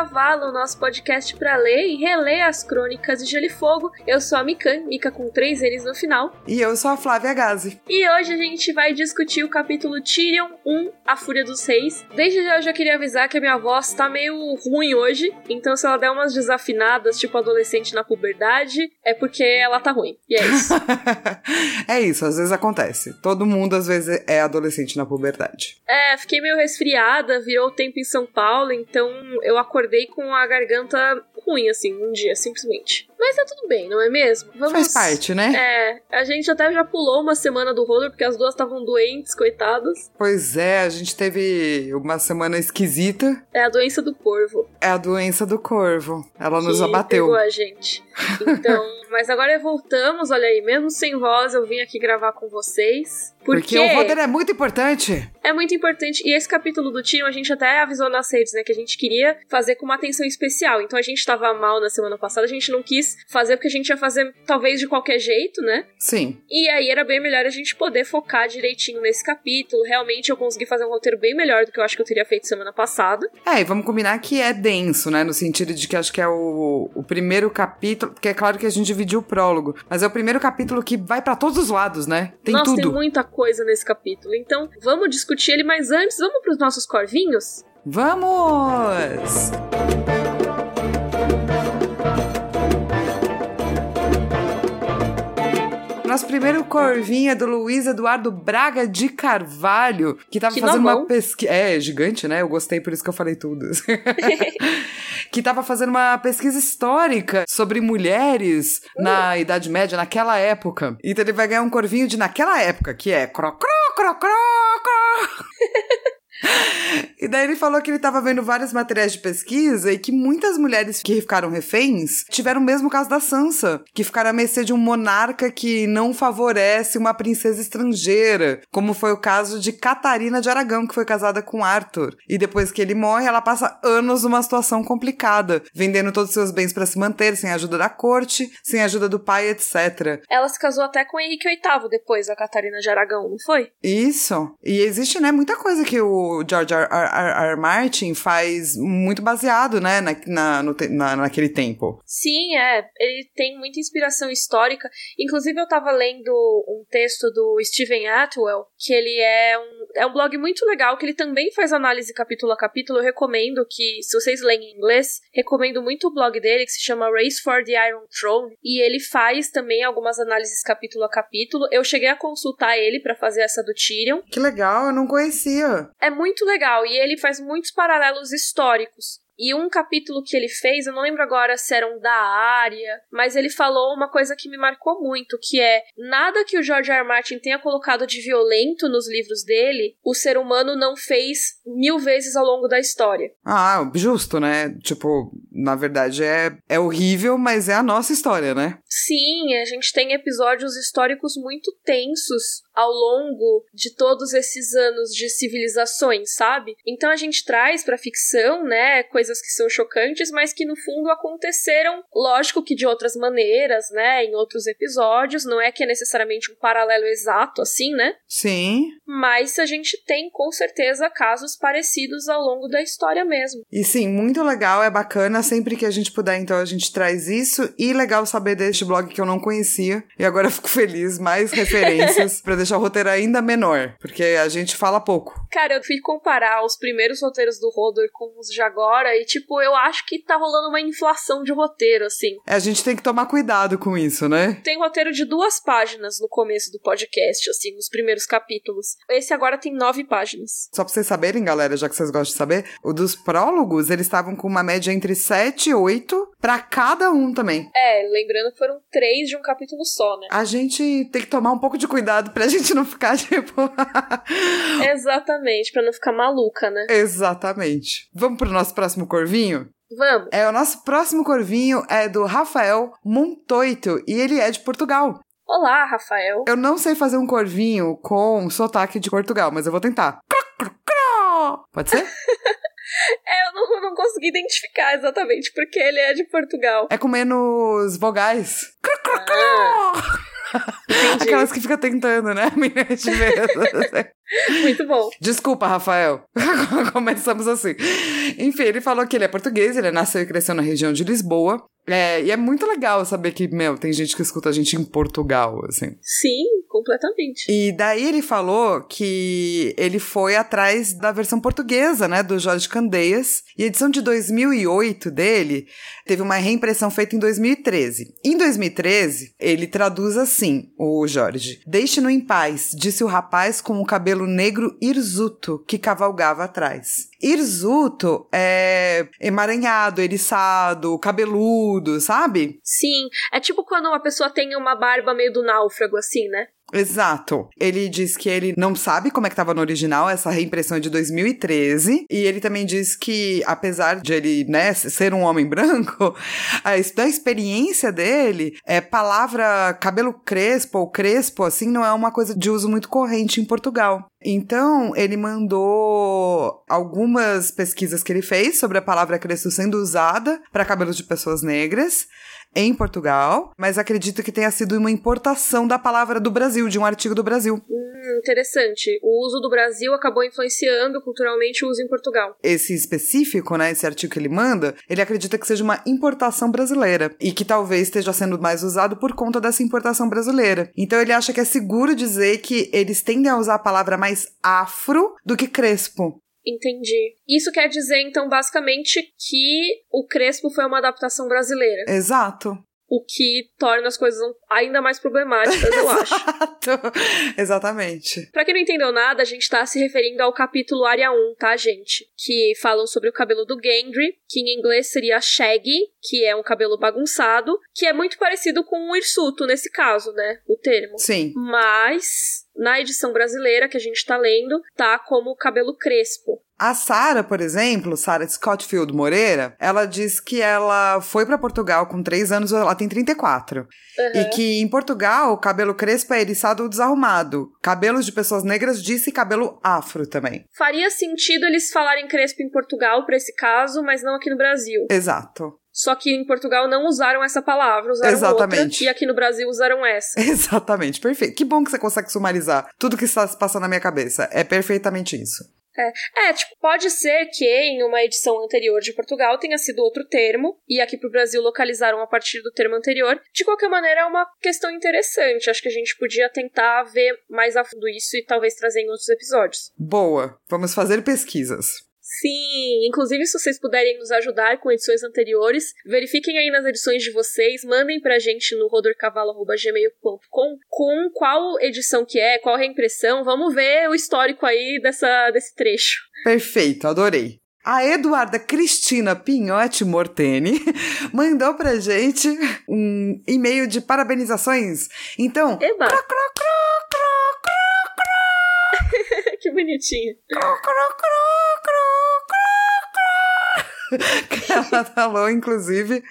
Cavalo, nosso podcast para ler e reler as crônicas de Gelo e Fogo. Eu sou a Mikan, Mika com três N's no final. E eu sou a Flávia Gazi. E hoje a gente vai discutir o capítulo Tyrion 1, A Fúria dos Reis. Desde já eu já queria avisar que a minha voz tá meio ruim hoje, então se ela der umas desafinadas, tipo adolescente na puberdade, é porque ela tá ruim. E é isso. é isso, às vezes acontece. Todo mundo às vezes é adolescente na puberdade. É, fiquei meio resfriada, virou o tempo em São Paulo, então eu acordei com a garganta ruim, assim, um dia, simplesmente. Mas tá tudo bem, não é mesmo? Vamos... Faz parte, né? É, a gente até já pulou uma semana do roller, porque as duas estavam doentes, coitadas. Pois é, a gente teve uma semana esquisita. É a doença do corvo. É a doença do corvo. Ela nos que abateu. Pegou a gente. Então, mas agora voltamos, olha aí, mesmo sem voz, eu vim aqui gravar com vocês. Porque, porque o roteiro é muito importante. É muito importante. E esse capítulo do Tyrion, a gente até avisou nas redes, né, que a gente queria fazer com uma atenção especial. Então a gente tava mal na semana passada, a gente não quis fazer porque a gente ia fazer talvez de qualquer jeito, né? Sim. E aí era bem melhor a gente poder focar direitinho nesse capítulo. Realmente eu consegui fazer um roteiro bem melhor do que eu acho que eu teria feito semana passada. É, e vamos combinar que é denso, né? No sentido de que acho que é o, o primeiro capítulo, porque é claro que a gente dividiu o prólogo, mas é o primeiro capítulo que vai para todos os lados, né? Tem Nossa, tudo. tem muita coisa nesse capítulo. Então, vamos discutir ele, mas antes, vamos pros nossos corvinhos? Vamos! Nosso primeiro corvinho é do Luiz Eduardo Braga de Carvalho, que tava Que fazendo uma pesquisa. É, gigante, né? Eu gostei, por isso que eu falei tudo. que tava fazendo uma pesquisa histórica sobre mulheres na Idade Média, naquela época. Então ele vai ganhar um corvinho de naquela época, que é cro cro cro cro cro. E daí ele falou que ele estava vendo vários materiais de pesquisa e que muitas mulheres que ficaram reféns tiveram o mesmo caso da Sansa, que ficaram à mercê de um monarca que não favorece uma princesa estrangeira, como foi o caso de Catarina de Aragão, que foi casada com Arthur. E depois que ele morre, ela passa anos numa situação complicada, vendendo todos os seus bens para se manter, sem a ajuda da corte, sem a ajuda do pai, etc. Ela se casou até com Henrique VIII depois, a Catarina de Aragão, não foi? Isso. E existe, né, muita coisa que o George R. R. R. Martin faz muito baseado, né, na, na, no na- naquele tempo. Sim, é. Ele tem muita inspiração histórica. Inclusive, eu tava lendo um texto do Steven Atwell, que ele é um, é um blog muito legal, que ele também faz análise capítulo a capítulo. Eu recomendo que, se vocês leem em inglês, recomendo muito o blog dele, que se chama Race for the Iron Throne. E ele faz também algumas análises capítulo a capítulo. Eu cheguei a consultar ele pra fazer essa do Tyrion. Que legal, eu não conhecia. É muito legal e ele faz muitos paralelos históricos. E um capítulo que ele fez, eu não lembro agora se eram da área, mas ele falou uma coisa que me marcou muito, que é nada que o George R. R. Martin tenha colocado de violento nos livros dele, o ser humano não fez mil vezes ao longo da história. Ah, justo, né? Tipo, na verdade é, é horrível, mas é a nossa história, né? Sim, a gente tem episódios históricos muito tensos ao longo de todos esses anos de civilizações, sabe? Então a gente traz pra ficção, né, coisas que são chocantes, mas que no fundo aconteceram, lógico que de outras maneiras, né, em outros episódios, não é que é necessariamente um paralelo exato assim, né? Sim. Mas a gente tem com certeza casos parecidos ao longo da história mesmo. E sim, muito legal, é bacana. Sempre que a gente puder, então, a gente traz isso. E legal saber deste blog que eu não conhecia. E agora eu fico feliz, mais referências pra deixar o roteiro ainda menor. Porque a gente fala pouco. Cara, eu fui comparar os primeiros roteiros do Rodor com os de agora e, tipo, eu acho que tá rolando uma inflação de roteiro, assim. É, a gente tem que tomar cuidado com isso, né? Tem roteiro de duas páginas no começo do podcast, assim, nos primeiros capítulos. Esse agora tem nove páginas. Só pra vocês saberem, galera, já que vocês gostam de saber, o dos prólogos, eles estavam com uma média entre 7 e 8 pra cada um também. É, lembrando que foram três de um capítulo só, né? A gente tem que tomar um pouco de cuidado pra gente não ficar, tipo. Exatamente, pra não ficar maluca, né? Exatamente. Vamos pro nosso próximo corvinho? Vamos. É, o nosso próximo corvinho é do Rafael Montoito e ele é de Portugal. Olá, Rafael. Eu não sei fazer um corvinho com sotaque de Portugal, mas eu vou tentar. Pode ser? É, eu não, não consegui identificar exatamente porque ele é de Portugal. É com menos vogais. Cro. Aquelas que fica tentando, né? Muito bom. Desculpa, Rafael. Começamos assim. Enfim, ele falou que ele é português, ele nasceu e cresceu na região de Lisboa. É, e é muito legal saber que, meu, tem gente que escuta a gente em Portugal, assim. Sim, completamente. E daí ele falou que ele foi atrás da versão portuguesa, né, do Jorge Candeias. E a edição de 2008 dele teve uma reimpressão feita em 2013. Em 2013, ele traduz assim, o Jorge. Deixe-no em paz, disse o rapaz com o cabelo negro hirsuto que cavalgava atrás. Hirsuto é emaranhado, eriçado, cabeludo, sabe? Sim, é tipo quando uma pessoa tem uma barba meio do náufrago, assim, né? Exato. Ele diz que ele não sabe como é que estava no original, essa reimpressão é de 2013. E ele também diz que, apesar de ele, né, ser um homem branco, a, da experiência dele, é palavra cabelo crespo ou crespo, assim, não é uma coisa de uso muito corrente em Portugal. Então, ele mandou algumas pesquisas que ele fez sobre a palavra crespo sendo usada para cabelos de pessoas negras em Portugal, mas acredito que tenha sido uma importação da palavra do Brasil, de um artigo do Brasil. Hum, interessante. O uso do Brasil acabou influenciando culturalmente o uso em Portugal. Esse específico, né, esse artigo que ele manda, ele acredita que seja uma importação brasileira e que talvez esteja sendo mais usado por conta dessa importação brasileira. Então ele acha que é seguro dizer que eles tendem a usar a palavra mais afro do que crespo. Entendi. Isso quer dizer, então, basicamente, que o Crespo foi uma adaptação brasileira. Exato. O que torna as coisas ainda mais problemáticas, eu acho. Exato. Exatamente. Pra quem não entendeu nada, a gente tá se referindo ao capítulo área 1, tá, gente? Que falam sobre o cabelo do Gendry, que em inglês seria shaggy, que é um cabelo bagunçado, que é muito parecido com o hirsuto nesse caso, né? O termo. Sim. Mas na edição brasileira que a gente tá lendo, tá como cabelo crespo. A Sara, por exemplo, Sara Scottfield Moreira, ela diz que ela foi para Portugal com 3 anos, ela tem 34. Uhum. E que em Portugal, o cabelo crespo é eriçado ou desarrumado. Cabelos de pessoas negras disse cabelo afro também. Faria sentido eles falarem crespo em Portugal para esse caso, mas não aqui no Brasil. Exato. Só que em Portugal não usaram essa palavra, usaram Exatamente. outra, e aqui no Brasil usaram essa. Exatamente, perfeito. Que bom que você consegue sumarizar tudo que está se passando na minha cabeça. É perfeitamente isso. É. é, tipo, pode ser que em uma edição anterior de Portugal tenha sido outro termo, e aqui pro Brasil localizaram a partir do termo anterior. De qualquer maneira, é uma questão interessante. Acho que a gente podia tentar ver mais a fundo isso e talvez trazer em outros episódios. Boa, vamos fazer pesquisas. Sim, inclusive se vocês puderem nos ajudar com edições anteriores, verifiquem aí nas edições de vocês, mandem pra gente no rodorcavalo.gmail.com com qual edição que é, qual reimpressão, vamos ver o histórico aí dessa, desse trecho. Perfeito, adorei. A Eduarda Cristina Pinhotti Morteni mandou pra gente um e-mail de parabenizações. Então, Eba. Cro, cro, cro, que bonitinho. ela falou, inclusive,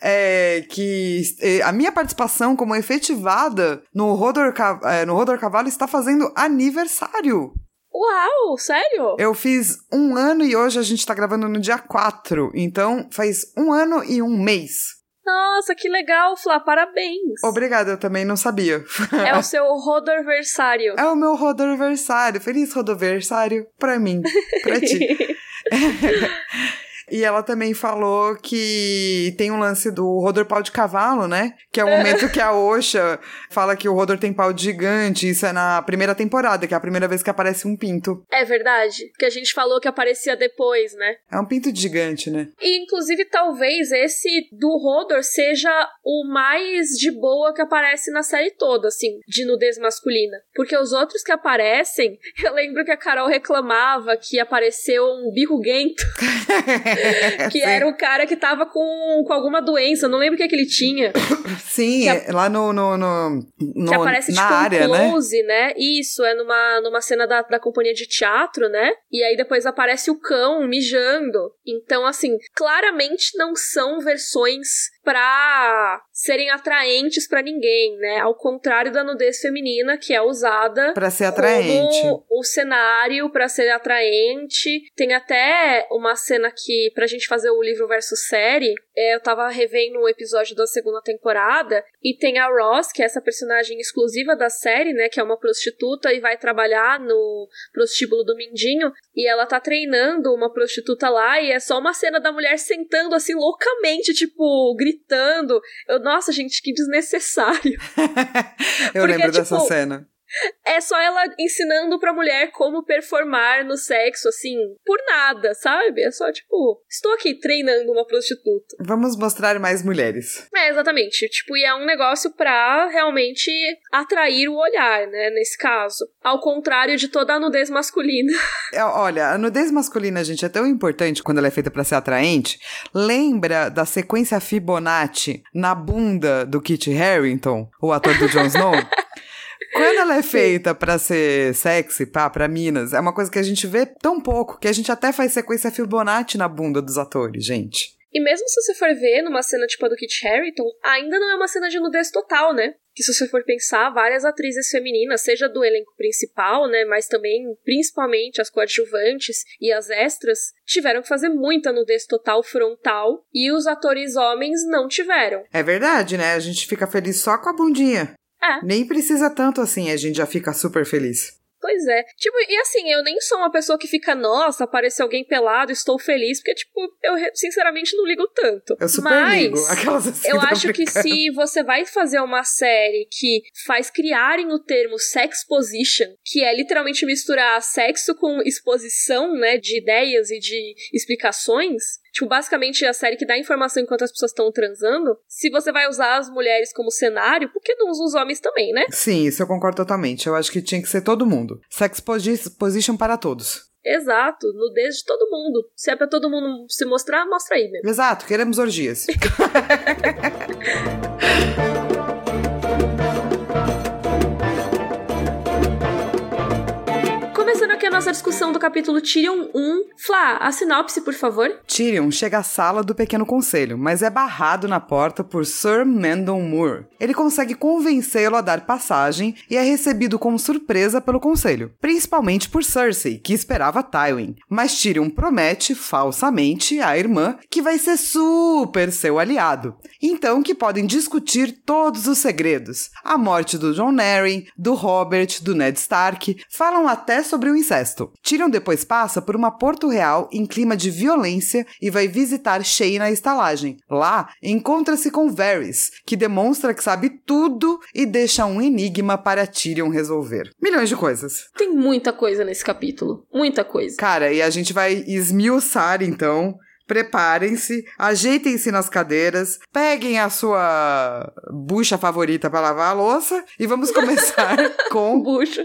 é, que a minha participação como efetivada no Rodor, é, no Rodor Cavalo está fazendo aniversário. Uau, sério? Eu fiz um ano e hoje a gente tá gravando no dia 4. Então faz um ano e um mês. Nossa, que legal, Flá, parabéns. Obrigada, eu também não sabia. É o seu rodorversário. É o meu rodorversário. Feliz rodoversário pra mim, pra ti. E ela também falou que tem um lance do Rodor pau de cavalo, né? Que é o momento que a Osha fala que o Rodor tem pau gigante. Isso é na primeira temporada, que é a primeira vez que aparece um pinto. É verdade. Que a gente falou que aparecia depois, né? É um pinto gigante, né? E inclusive talvez esse do Rodor seja o mais de boa que aparece na série toda, assim, de nudez masculina. Porque os outros que aparecem, eu lembro que a Carol reclamava que apareceu um birruguento. que era o cara que tava com, com alguma doença, não lembro o que, é que ele tinha. Sim, a... lá no, no, no, no, que aparece, na tipo, área, um né? close, né? né? Isso, é numa, numa cena da, da companhia de teatro, né? E aí depois aparece o cão mijando. Então, assim, claramente não são versões pra serem atraentes para ninguém, né? Ao contrário da nudez feminina, que é usada para ser atraente. O cenário para ser atraente. Tem até uma cena que, pra gente fazer o livro versus série, é, eu tava revendo o um episódio da segunda temporada, e tem a Ross, que é essa personagem exclusiva da série, né? Que é uma prostituta e vai trabalhar no prostíbulo do Mindinho, e ela tá treinando uma prostituta lá, e é só uma cena da mulher sentando assim loucamente, tipo, gritando. Eu, nossa, gente, que desnecessário. eu Porque, lembro dessa tipo, cena. É só ela ensinando pra mulher como performar no sexo, assim, por nada, sabe? É só tipo, estou aqui treinando uma prostituta. Vamos mostrar mais mulheres. É, exatamente. Tipo, e é um negócio pra realmente atrair o olhar, né? Nesse caso. Ao contrário de toda a nudez masculina. É, olha, a nudez masculina, gente, é tão importante quando ela é feita para ser atraente. Lembra da sequência Fibonacci na bunda do Kit Harington, o ator do Jon Snow? Quando ela é feita para ser sexy, pá, pra minas, é uma coisa que a gente vê tão pouco que a gente até faz sequência Fibonacci na bunda dos atores, gente. E mesmo se você for ver numa cena tipo a do Kit Harington, ainda não é uma cena de nudez total, né? Que se você for pensar, várias atrizes femininas, seja do elenco principal, né, mas também, principalmente, as coadjuvantes e as extras, tiveram que fazer muita nudez total frontal e os atores homens não tiveram. É verdade, né? A gente fica feliz só com a bundinha. É. Nem precisa tanto assim, a gente já fica super feliz. Pois é. Tipo, e assim, eu nem sou uma pessoa que fica, nossa, apareceu alguém pelado, estou feliz, porque, tipo, eu sinceramente não ligo tanto. Eu super Mas, ligo. Aquelas assim eu acho que se você vai fazer uma série que faz criarem o termo sex position, que é literalmente misturar sexo com exposição, né, de ideias e de explicações, tipo, basicamente a série que dá informação enquanto as pessoas estão transando, se você vai usar as mulheres como cenário, por que não usa os homens também, né? Sim, isso eu concordo totalmente. Eu acho que tinha que ser todo mundo. Sex position para todos. Exato, nudez de todo mundo. Se é pra todo mundo se mostrar, mostra aí mesmo. Exato, queremos orgias. nossa discussão do capítulo Tyrion 1. Flá, a sinopse, por favor. Tyrion chega à sala do Pequeno Conselho, mas é barrado na porta por Sir Mendon Moore. Ele consegue convencê-lo a dar passagem e é recebido com surpresa pelo Conselho, principalmente por Cersei, que esperava Tywin. Mas Tyrion promete, falsamente, à irmã que vai ser super seu aliado. Então que podem discutir todos os segredos. A morte do John Arryn, do Robert, do Ned Stark, falam até sobre o incesto. Tyrion depois passa por uma Porto Real em clima de violência e vai visitar Shay na estalagem. Lá, encontra-se com Varys, que demonstra que sabe tudo e deixa um enigma para Tyrion resolver. Milhões de coisas. Tem muita coisa nesse capítulo. Muita coisa. Cara, e a gente vai esmiuçar então preparem-se, ajeitem-se nas cadeiras, peguem a sua bucha favorita para lavar a louça e vamos começar com bucha.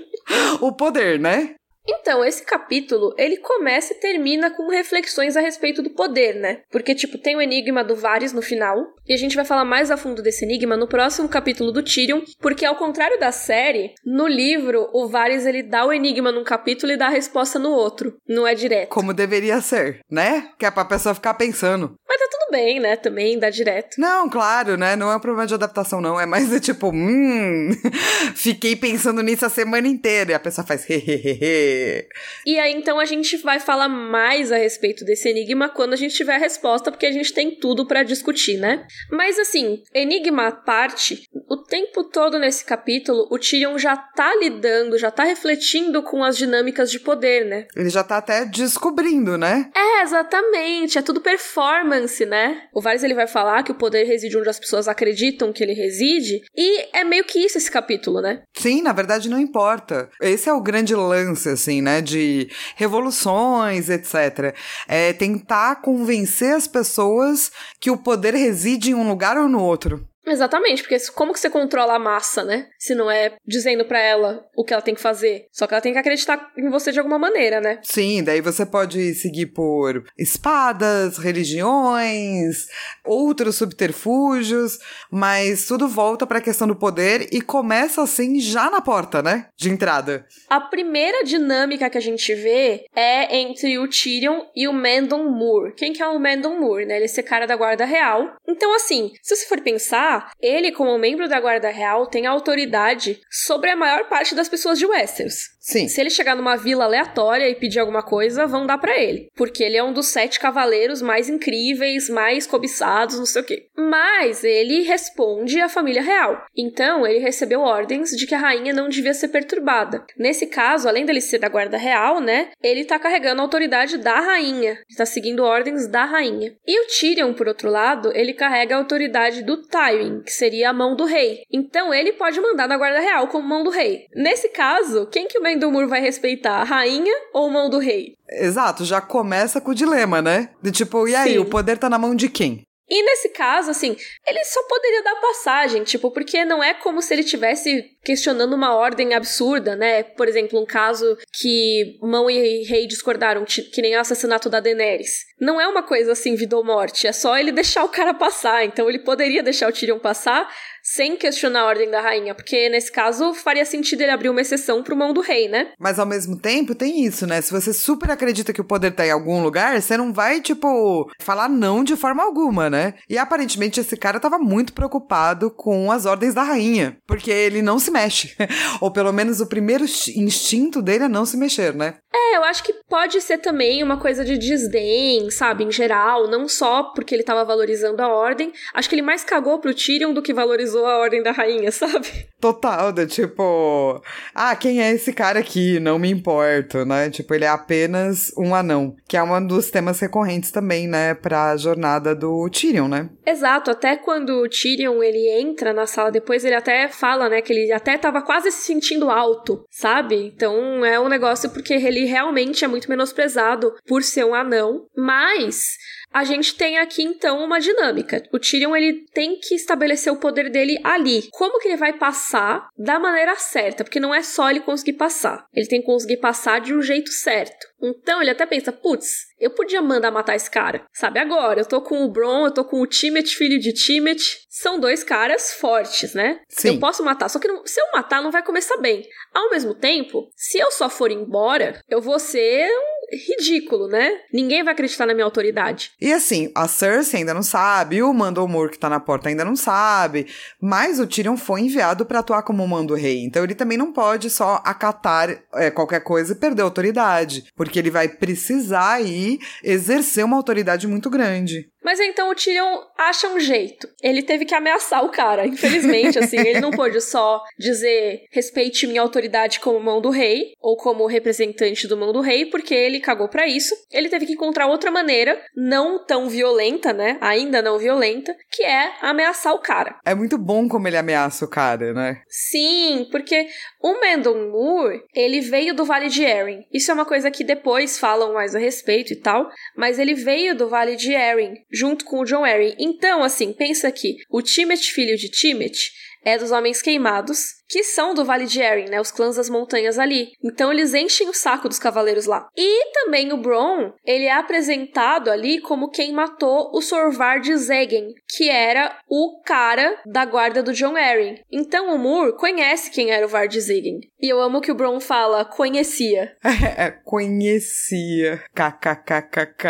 o poder, né? Então, esse capítulo, ele começa e termina com reflexões a respeito do poder, né? Porque, tipo, tem o enigma do Varys no final, e a gente vai falar mais a fundo desse enigma no próximo capítulo do Tyrion, porque ao contrário da série, no livro, o Varys, ele dá o enigma num capítulo e dá a resposta no outro, não é direto. Como deveria ser, né? Que é pra pessoa ficar pensando. Mas bem, né? Também dá direto. Não, claro, né? Não é um problema de adaptação, não. É mais de tipo, hum, fiquei pensando nisso a semana inteira. E a pessoa faz hehehe. E aí então a gente vai falar mais a respeito desse enigma quando a gente tiver a resposta, porque a gente tem tudo para discutir, né? Mas assim, enigma à parte, o tempo todo nesse capítulo, o Tyrion já tá lidando, já tá refletindo com as dinâmicas de poder, né? Ele já tá até descobrindo, né? É, exatamente. É tudo performance, né? O Varys ele vai falar que o poder reside onde as pessoas acreditam que ele reside, e é meio que isso esse capítulo, né? Sim, na verdade não importa. Esse é o grande lance, assim, né? De revoluções, etc. É tentar convencer as pessoas que o poder reside em um lugar ou no outro. Exatamente, porque como que você controla a massa, né? Se não é dizendo para ela o que ela tem que fazer. Só que ela tem que acreditar em você de alguma maneira, né? Sim, daí você pode seguir por espadas, religiões, outros subterfúgios, mas tudo volta para a questão do poder e começa assim já na porta, né? De entrada. A primeira dinâmica que a gente vê é entre o Tyrion e o Mendon Moore. Quem que é o Mendon Moore, né? Ele é esse cara da Guarda Real. Então, assim, se você for pensar, ele, como membro da Guarda Real, tem autoridade sobre a maior parte das pessoas de Westeros. Sim. Se ele chegar numa vila aleatória e pedir alguma coisa, vão dar para ele. Porque ele é um dos sete cavaleiros mais incríveis, mais cobiçados, não sei o quê. Mas ele responde à família real. Então, ele recebeu ordens de que a rainha não devia ser perturbada. Nesse caso, além dele ser da guarda real, né? Ele tá carregando a autoridade da rainha. Ele tá seguindo ordens da rainha. E o Tyrion, por outro lado, ele carrega a autoridade do Tywin, que seria a mão do rei. Então, ele pode mandar na guarda real como mão do rei. Nesse caso, quem que o Mendumur vai respeitar? A rainha ou mão do rei? Exato, já começa com o dilema, né? De tipo, e aí, Sim. o poder tá na mão de quem? E nesse caso, assim, ele só poderia dar passagem, tipo, porque não é como se ele tivesse questionando uma ordem absurda, né? Por exemplo, um caso que mão e rei discordaram, que nem o assassinato da Daenerys. Não é uma coisa assim, vida ou morte, é só ele deixar o cara passar. Então ele poderia deixar o Tyrion passar, sem questionar a ordem da rainha, porque nesse caso faria sentido ele abrir uma exceção pro mão do rei, né? Mas ao mesmo tempo tem isso, né? Se você super acredita que o poder tá em algum lugar, você não vai, tipo, falar não de forma alguma, né? E aparentemente esse cara tava muito preocupado com as ordens da rainha, porque ele não se mexe. Ou pelo menos o primeiro instinto dele é não se mexer, né? É, eu acho que pode ser também uma coisa de desdém, sabe, em geral, não só porque ele tava valorizando a ordem. Acho que ele mais cagou pro Tyrion do que valorizou a ordem da rainha, sabe? Total, do tipo, ah, quem é esse cara aqui? Não me importo, né? Tipo, ele é apenas um anão, que é um dos temas recorrentes também, né, pra jornada do Tyrion, né? Exato, até quando o Tyrion ele entra na sala depois, ele até fala, né, que ele até tava quase se sentindo alto, sabe? Então é um negócio porque ele realmente é muito menosprezado por ser um anão, mas a gente tem aqui então uma dinâmica. O Tyrion ele tem que estabelecer o poder dele ali. Como que ele vai passar da maneira certa? Porque não é só ele conseguir passar. Ele tem que conseguir passar de um jeito certo. Então ele até pensa, putz, eu podia mandar matar esse cara. Sabe, agora eu tô com o Bron, eu tô com o Timothy, filho de Timothy. São dois caras fortes, né? Sim. Eu posso matar, só que não, se eu matar não vai começar bem. Ao mesmo tempo, se eu só for embora, eu vou ser um ridículo, né? Ninguém vai acreditar na minha autoridade. E assim, a Cersei ainda não sabe, o Mando Moore que tá na porta ainda não sabe, mas o Tyrion foi enviado para atuar como mando rei, então ele também não pode só acatar é, qualquer coisa e perder a autoridade, porque ele vai precisar aí exercer uma autoridade muito grande. Mas então o Tyrion acha um jeito. Ele teve que ameaçar o cara, infelizmente, assim. ele não pôde só dizer respeite minha autoridade como mão do rei, ou como representante do mão do rei, porque ele cagou para isso. Ele teve que encontrar outra maneira, não tão violenta, né? Ainda não violenta, que é ameaçar o cara. É muito bom como ele ameaça o cara, né? Sim, porque o Mendon Moore, ele veio do Vale de Erin. Isso é uma coisa que depois falam mais a respeito e tal, mas ele veio do Vale de Erin junto com o John Arryn. Então, assim, pensa que o Timothy, filho de Timothy, é dos Homens Queimados, que são do Vale de Erin, né? Os clãs das montanhas ali. Então eles enchem o saco dos cavaleiros lá. E também o Bron, ele é apresentado ali como quem matou o Sorvar de Zegen, que era o cara da guarda do John Arryn. Então o Moore conhece quem era o Vard Zegen. E eu amo que o Bron fala conhecia. É, conhecia. KKKKK.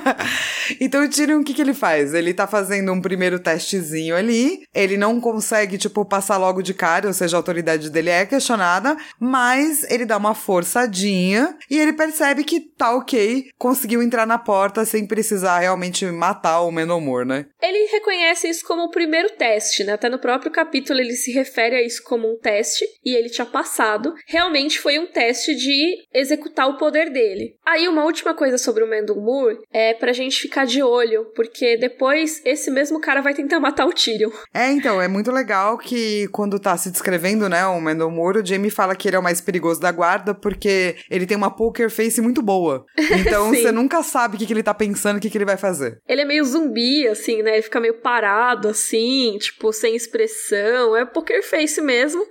então o Tyrion, o que, que ele faz? Ele tá fazendo um primeiro testezinho ali. Ele não consegue, tipo, passar logo de cara ou seja, a autoridade dele é questionada, mas ele dá uma forçadinha e ele percebe que tá ok, conseguiu entrar na porta sem precisar realmente matar o Menomor, né? Ele reconhece isso como o primeiro teste, né? Até no próprio capítulo ele se refere a isso como um teste e ele tinha passado. Realmente foi um teste de executar o poder dele. Aí, uma última coisa sobre o Mendel Moore é pra gente ficar de olho, porque depois esse mesmo cara vai tentar matar o Tyrion. É, então, é muito legal que quando tá se descrevendo, né, o Mendel Moore, o Jamie fala que ele é o mais perigoso da guarda porque ele tem uma poker face muito boa. Então você nunca sabe o que, que ele tá pensando, o que, que ele vai fazer. Ele é meio zumbi, assim, né? Ele fica meio parado, assim, tipo, sem expressão. É poker face mesmo.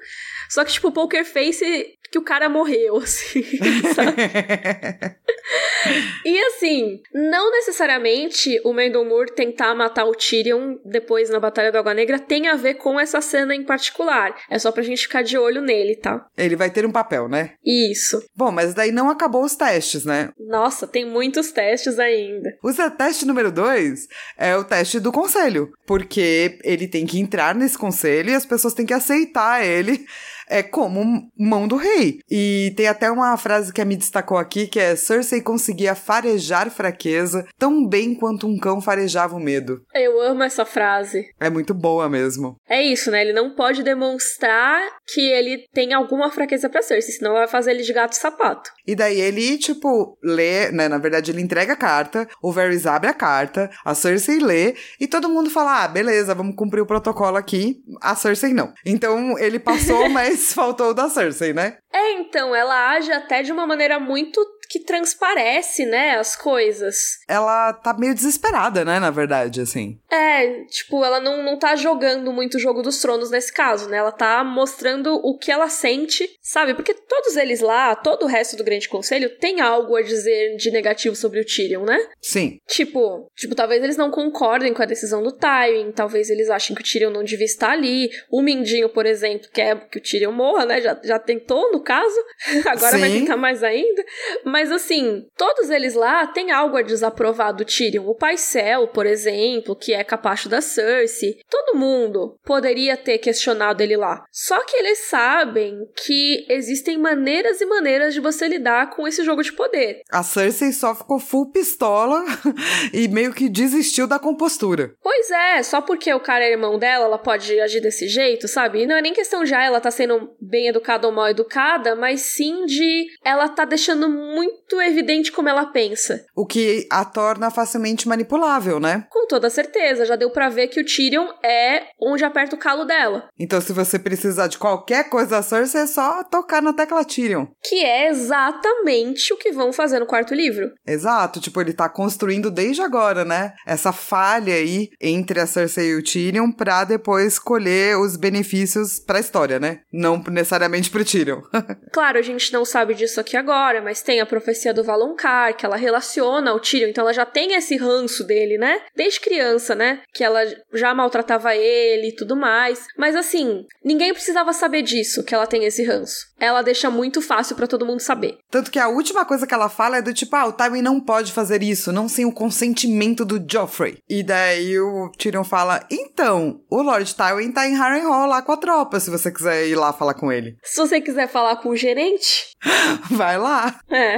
Só que, tipo, poker face que o cara morreu, assim, sabe? e assim, não necessariamente o Mendon Moore tentar matar o Tyrion depois na Batalha do Água Negra tem a ver com essa cena em particular. É só pra gente ficar de olho nele, tá? Ele vai ter um papel, né? Isso. Bom, mas daí não acabou os testes, né? Nossa, tem muitos testes ainda. O teste número dois é o teste do conselho, porque ele tem que entrar nesse conselho e as pessoas têm que aceitar ele é como mão do rei. E tem até uma frase que me destacou aqui, que é Cersei conseguia farejar fraqueza tão bem quanto um cão farejava o medo. Eu amo essa frase. É muito boa mesmo. É isso, né? Ele não pode demonstrar que ele tem alguma fraqueza pra Cersei, senão vai fazer ele de gato sapato. E daí ele, tipo, lê, né? Na verdade, ele entrega a carta, o Varys abre a carta, a Cersei lê, e todo mundo fala: ah, beleza, vamos cumprir o protocolo aqui. A Cersei não. Então ele passou, mas faltou o da Cersei, né? É, então, ela age até de uma maneira muito que transparece, né, as coisas. Ela tá meio desesperada, né, na verdade, assim. É, tipo, ela não, não tá jogando muito o jogo dos tronos nesse caso, né? Ela tá mostrando o que ela sente, sabe? Porque todos eles lá, todo o resto do Grande Conselho tem algo a dizer de negativo sobre o Tyrion, né? Sim. Tipo, tipo, talvez eles não concordem com a decisão do Tywin, talvez eles achem que o Tyrion não devia estar ali. O Mindinho, por exemplo, quer que o Tyrion morra, né? Já, já tentou, no caso. Agora Sim. vai tentar mais ainda. Mas assim, todos eles lá têm algo a desaprovar do Tyrion. O Paisel, por exemplo, que é capacho da Cersei. Todo mundo poderia ter questionado ele lá. Só que eles sabem que existem maneiras e maneiras de você lidar com esse jogo de poder. A Cersei só ficou full pistola e meio que desistiu da compostura. Pois é, só porque o cara é irmão dela, ela pode agir desse jeito, sabe? E não é nem questão de ah, ela tá sendo bem educada ou mal educada, mas sim de ela tá deixando muito muito evidente como ela pensa. O que a torna facilmente manipulável, né? Com toda certeza, já deu para ver que o Tyrion é onde aperta o calo dela. Então, se você precisar de qualquer coisa da Cersei, é só tocar na tecla Tyrion. Que é exatamente o que vão fazer no quarto livro. Exato, tipo, ele tá construindo desde agora, né? Essa falha aí entre a Cersei e o Tyrion pra depois colher os benefícios pra história, né? Não necessariamente pro Tyrion. claro, a gente não sabe disso aqui agora, mas tem a profecia do Valonqar, que ela relaciona ao Tyrion, então ela já tem esse ranço dele, né? Desde criança, né? Que ela já maltratava ele e tudo mais. Mas assim, ninguém precisava saber disso, que ela tem esse ranço. Ela deixa muito fácil para todo mundo saber. Tanto que a última coisa que ela fala é do tipo, ah, o Tywin não pode fazer isso, não sem o consentimento do Joffrey. E daí o Tyrion fala, então, o Lord Tywin tá em Harrenhal lá com a tropa, se você quiser ir lá falar com ele. Se você quiser falar com o gerente... Vai lá. É.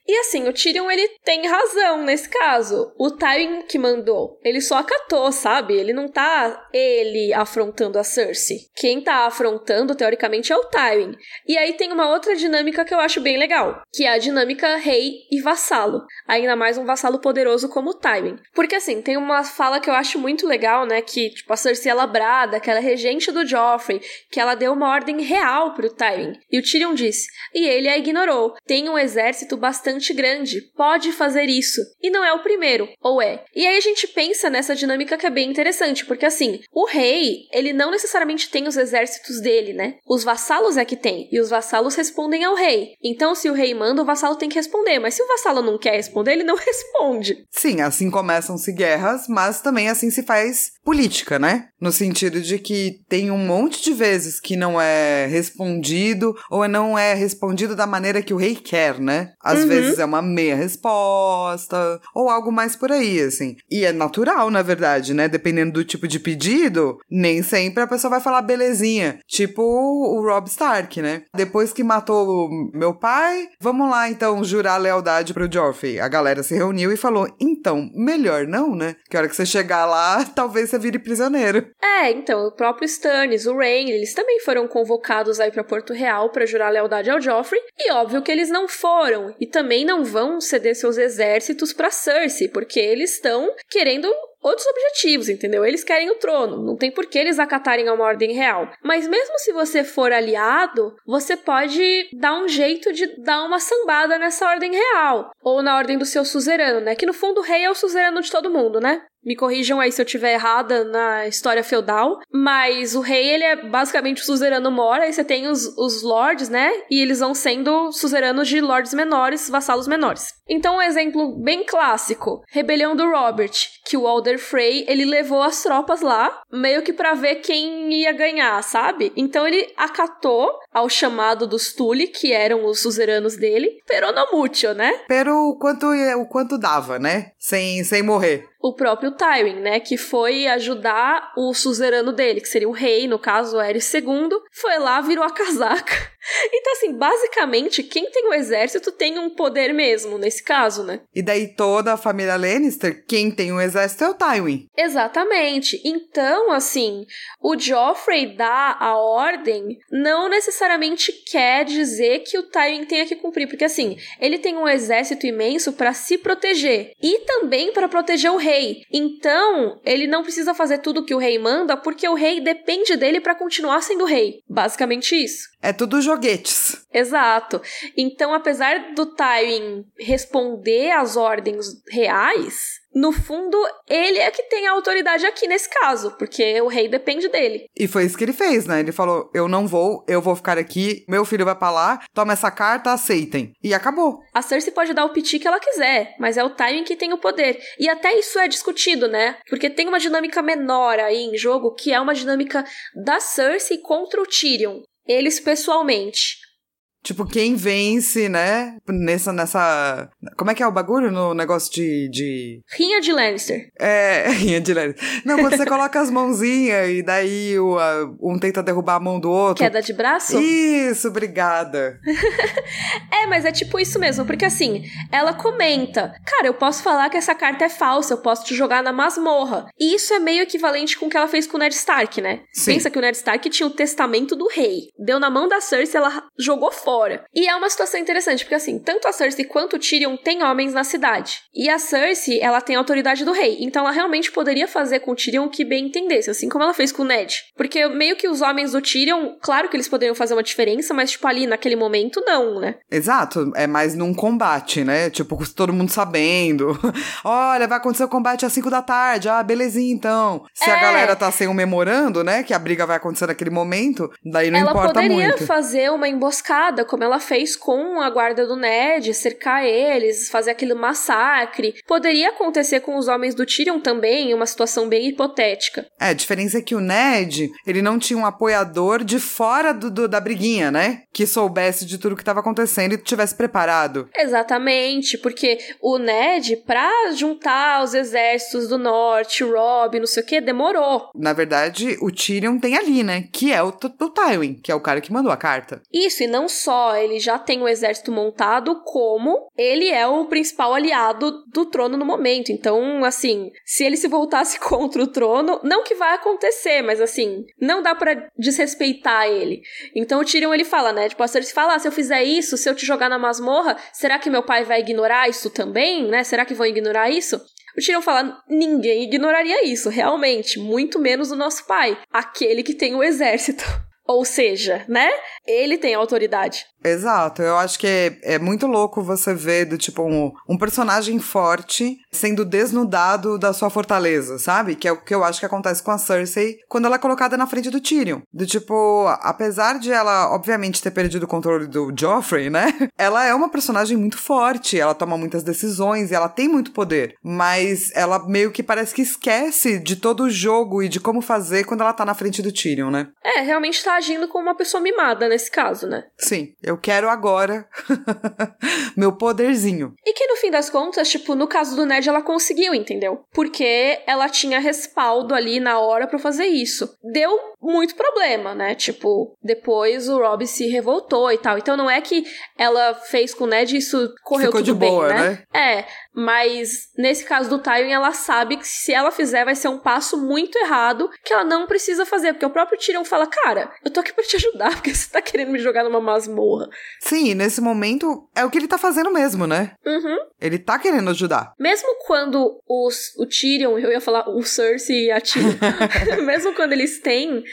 E assim, o Tyrion ele tem razão nesse caso. O Tywin que mandou, ele só acatou, sabe? Ele não tá ele afrontando a Cersei. Quem tá afrontando, teoricamente, é o Tywin. E aí tem uma outra dinâmica que eu acho bem legal, que é a dinâmica rei e vassalo. Ainda mais um vassalo poderoso como o Tywin. Porque assim, tem uma fala que eu acho muito legal, né? Que, tipo, a Cersei é labrada, que ela é regente do Joffrey, que ela deu uma ordem real pro Tywin. E o Tyrion disse, e ele a ignorou. Tem um exército bastante grande, pode fazer isso. E não é o primeiro, ou é? E aí a gente pensa nessa dinâmica que é bem interessante, porque assim, o rei, ele não necessariamente tem os exércitos dele, né? Os vassalos é que tem, e os vassalos respondem ao rei. Então, se o rei manda, o vassalo tem que responder, mas se o vassalo não quer responder, ele não responde. Sim, assim começam-se guerras, mas também assim se faz política, né? No sentido de que tem um monte de vezes que não é respondido ou não é respondido da maneira que o rei quer, né? Às uhum. vezes é uma meia resposta ou algo mais por aí, assim. E é natural, na verdade, né? Dependendo do tipo de pedido, nem sempre a pessoa vai falar belezinha. Tipo o Rob Stark, né? Depois que matou meu pai, vamos lá então jurar lealdade pro Joffrey. A galera se reuniu e falou: então, melhor não, né? Que a hora que você chegar lá, talvez você vire prisioneiro. É, então, o próprio Stannis, o Rain, eles também foram convocados aí para Porto Real para jurar lealdade ao Joffrey, e óbvio que eles não foram. E também não vão ceder seus exércitos para Cersei, porque eles estão querendo outros objetivos, entendeu? Eles querem o trono, não tem por que eles acatarem a uma ordem real. Mas mesmo se você for aliado, você pode dar um jeito de dar uma sambada nessa ordem real, ou na ordem do seu suzerano, né? Que no fundo o rei é o suzerano de todo mundo, né? Me corrijam aí se eu estiver errada na história feudal, mas o rei, ele é basicamente o suzerano mora, e você tem os, os lords, né? E eles vão sendo suzeranos de lords menores, vassalos menores. Então, um exemplo bem clássico, rebelião do Robert, que o Alder Frey, ele levou as tropas lá, meio que para ver quem ia ganhar, sabe? Então ele acatou ao chamado dos Tully, que eram os suzeranos dele, pero no mucho, né? Pero o quanto, o quanto dava, né? Sem, sem morrer o próprio Tywin, né, que foi ajudar o suzerano dele, que seria o rei, no caso Aerys II, foi lá, virou a casaca. Então, assim, basicamente, quem tem o exército tem um poder mesmo, nesse caso, né? E daí toda a família Lannister, quem tem o exército é o Tywin. Exatamente. Então, assim, o Joffrey dá a ordem não necessariamente quer dizer que o Tywin tenha que cumprir, porque assim, ele tem um exército imenso para se proteger e também para proteger o rei. Então, ele não precisa fazer tudo que o rei manda porque o rei depende dele para continuar sendo rei. Basicamente isso. É tudo joguetes. Exato. Então, apesar do Tywin responder às ordens reais, no fundo, ele é que tem a autoridade aqui nesse caso, porque o rei depende dele. E foi isso que ele fez, né? Ele falou: eu não vou, eu vou ficar aqui, meu filho vai pra lá, toma essa carta, aceitem. E acabou. A Cersei pode dar o piti que ela quiser, mas é o timing que tem o poder. E até isso é discutido, né? Porque tem uma dinâmica menor aí em jogo, que é uma dinâmica da Cersei contra o Tyrion. Eles pessoalmente. Tipo, quem vence, né? Nessa, nessa. Como é que é o bagulho no negócio de. de... Rinha de Lannister. É, rinha de Lannister. Não, quando você coloca as mãozinhas e daí o, a, um tenta derrubar a mão do outro. Queda de braço? Isso, obrigada. é, mas é tipo isso mesmo, porque assim, ela comenta: Cara, eu posso falar que essa carta é falsa, eu posso te jogar na masmorra. E isso é meio equivalente com o que ela fez com o Ned Stark, né? Sim. Pensa que o Ned Stark tinha o testamento do rei. Deu na mão da Cersei, ela jogou fora fora. E é uma situação interessante, porque assim, tanto a Cersei quanto o Tyrion têm homens na cidade. E a Cersei, ela tem a autoridade do rei. Então ela realmente poderia fazer com o Tyrion o que bem entendesse, assim como ela fez com o Ned. Porque meio que os homens do Tyrion, claro que eles poderiam fazer uma diferença, mas tipo ali naquele momento não, né? Exato, é mais num combate, né? Tipo, todo mundo sabendo. Olha, vai acontecer o combate às 5 da tarde. Ah, belezinha então. Se é. a galera tá sem um memorando, né, que a briga vai acontecer naquele momento, daí não ela importa muito. Ela poderia fazer uma emboscada como ela fez com a guarda do Ned, cercar eles, fazer aquele massacre. Poderia acontecer com os homens do Tyrion também, uma situação bem hipotética. É, a diferença é que o Ned, ele não tinha um apoiador de fora do, do da briguinha, né? Que soubesse de tudo que estava acontecendo e tivesse preparado. Exatamente, porque o Ned, pra juntar os exércitos do norte, o Robb, não sei o que, demorou. Na verdade, o Tyrion tem ali, né? Que é o, o Tywin, que é o cara que mandou a carta. Isso, e não só ele já tem o exército montado, como ele é o principal aliado do trono no momento. Então, assim, se ele se voltasse contra o trono, não que vai acontecer, mas assim, não dá para desrespeitar ele. Então o Tyrion ele fala, né? Tipo, a Cersei fala, ah, se eu fizer isso, se eu te jogar na masmorra, será que meu pai vai ignorar isso também, né? Será que vão ignorar isso? O Tyrion fala: ninguém ignoraria isso, realmente, muito menos o nosso pai, aquele que tem o exército. Ou seja, né? Ele tem autoridade. Exato, eu acho que é, é muito louco você ver do tipo um, um, personagem forte sendo desnudado da sua fortaleza, sabe? Que é o que eu acho que acontece com a Cersei quando ela é colocada na frente do Tyrion. Do tipo, apesar de ela, obviamente, ter perdido o controle do Joffrey, né? Ela é uma personagem muito forte, ela toma muitas decisões e ela tem muito poder. Mas ela meio que parece que esquece de todo o jogo e de como fazer quando ela tá na frente do Tyrion, né? É, realmente tá agindo como uma pessoa mimada nesse caso, né? Sim, eu quero agora meu poderzinho. E que no fim das contas, tipo, no caso do Ned, ela conseguiu, entendeu? Porque ela tinha respaldo ali na hora para fazer isso. Deu muito problema, né? Tipo, depois o Rob se revoltou e tal. Então não é que ela fez com o Ned e isso correu Ficou tudo de bem, boa, né? né? É, Mas nesse caso do Tywin, ela sabe que se ela fizer vai ser um passo muito errado que ela não precisa fazer, porque o próprio Tyrion fala: "Cara, eu tô aqui para te ajudar, porque você tá querendo me jogar numa masmorra". Sim, nesse momento é o que ele tá fazendo mesmo, né? Uhum. Ele tá querendo ajudar. Mesmo quando os, o Tyrion, eu ia falar o Cersei e a Tyrion, mesmo quando eles têm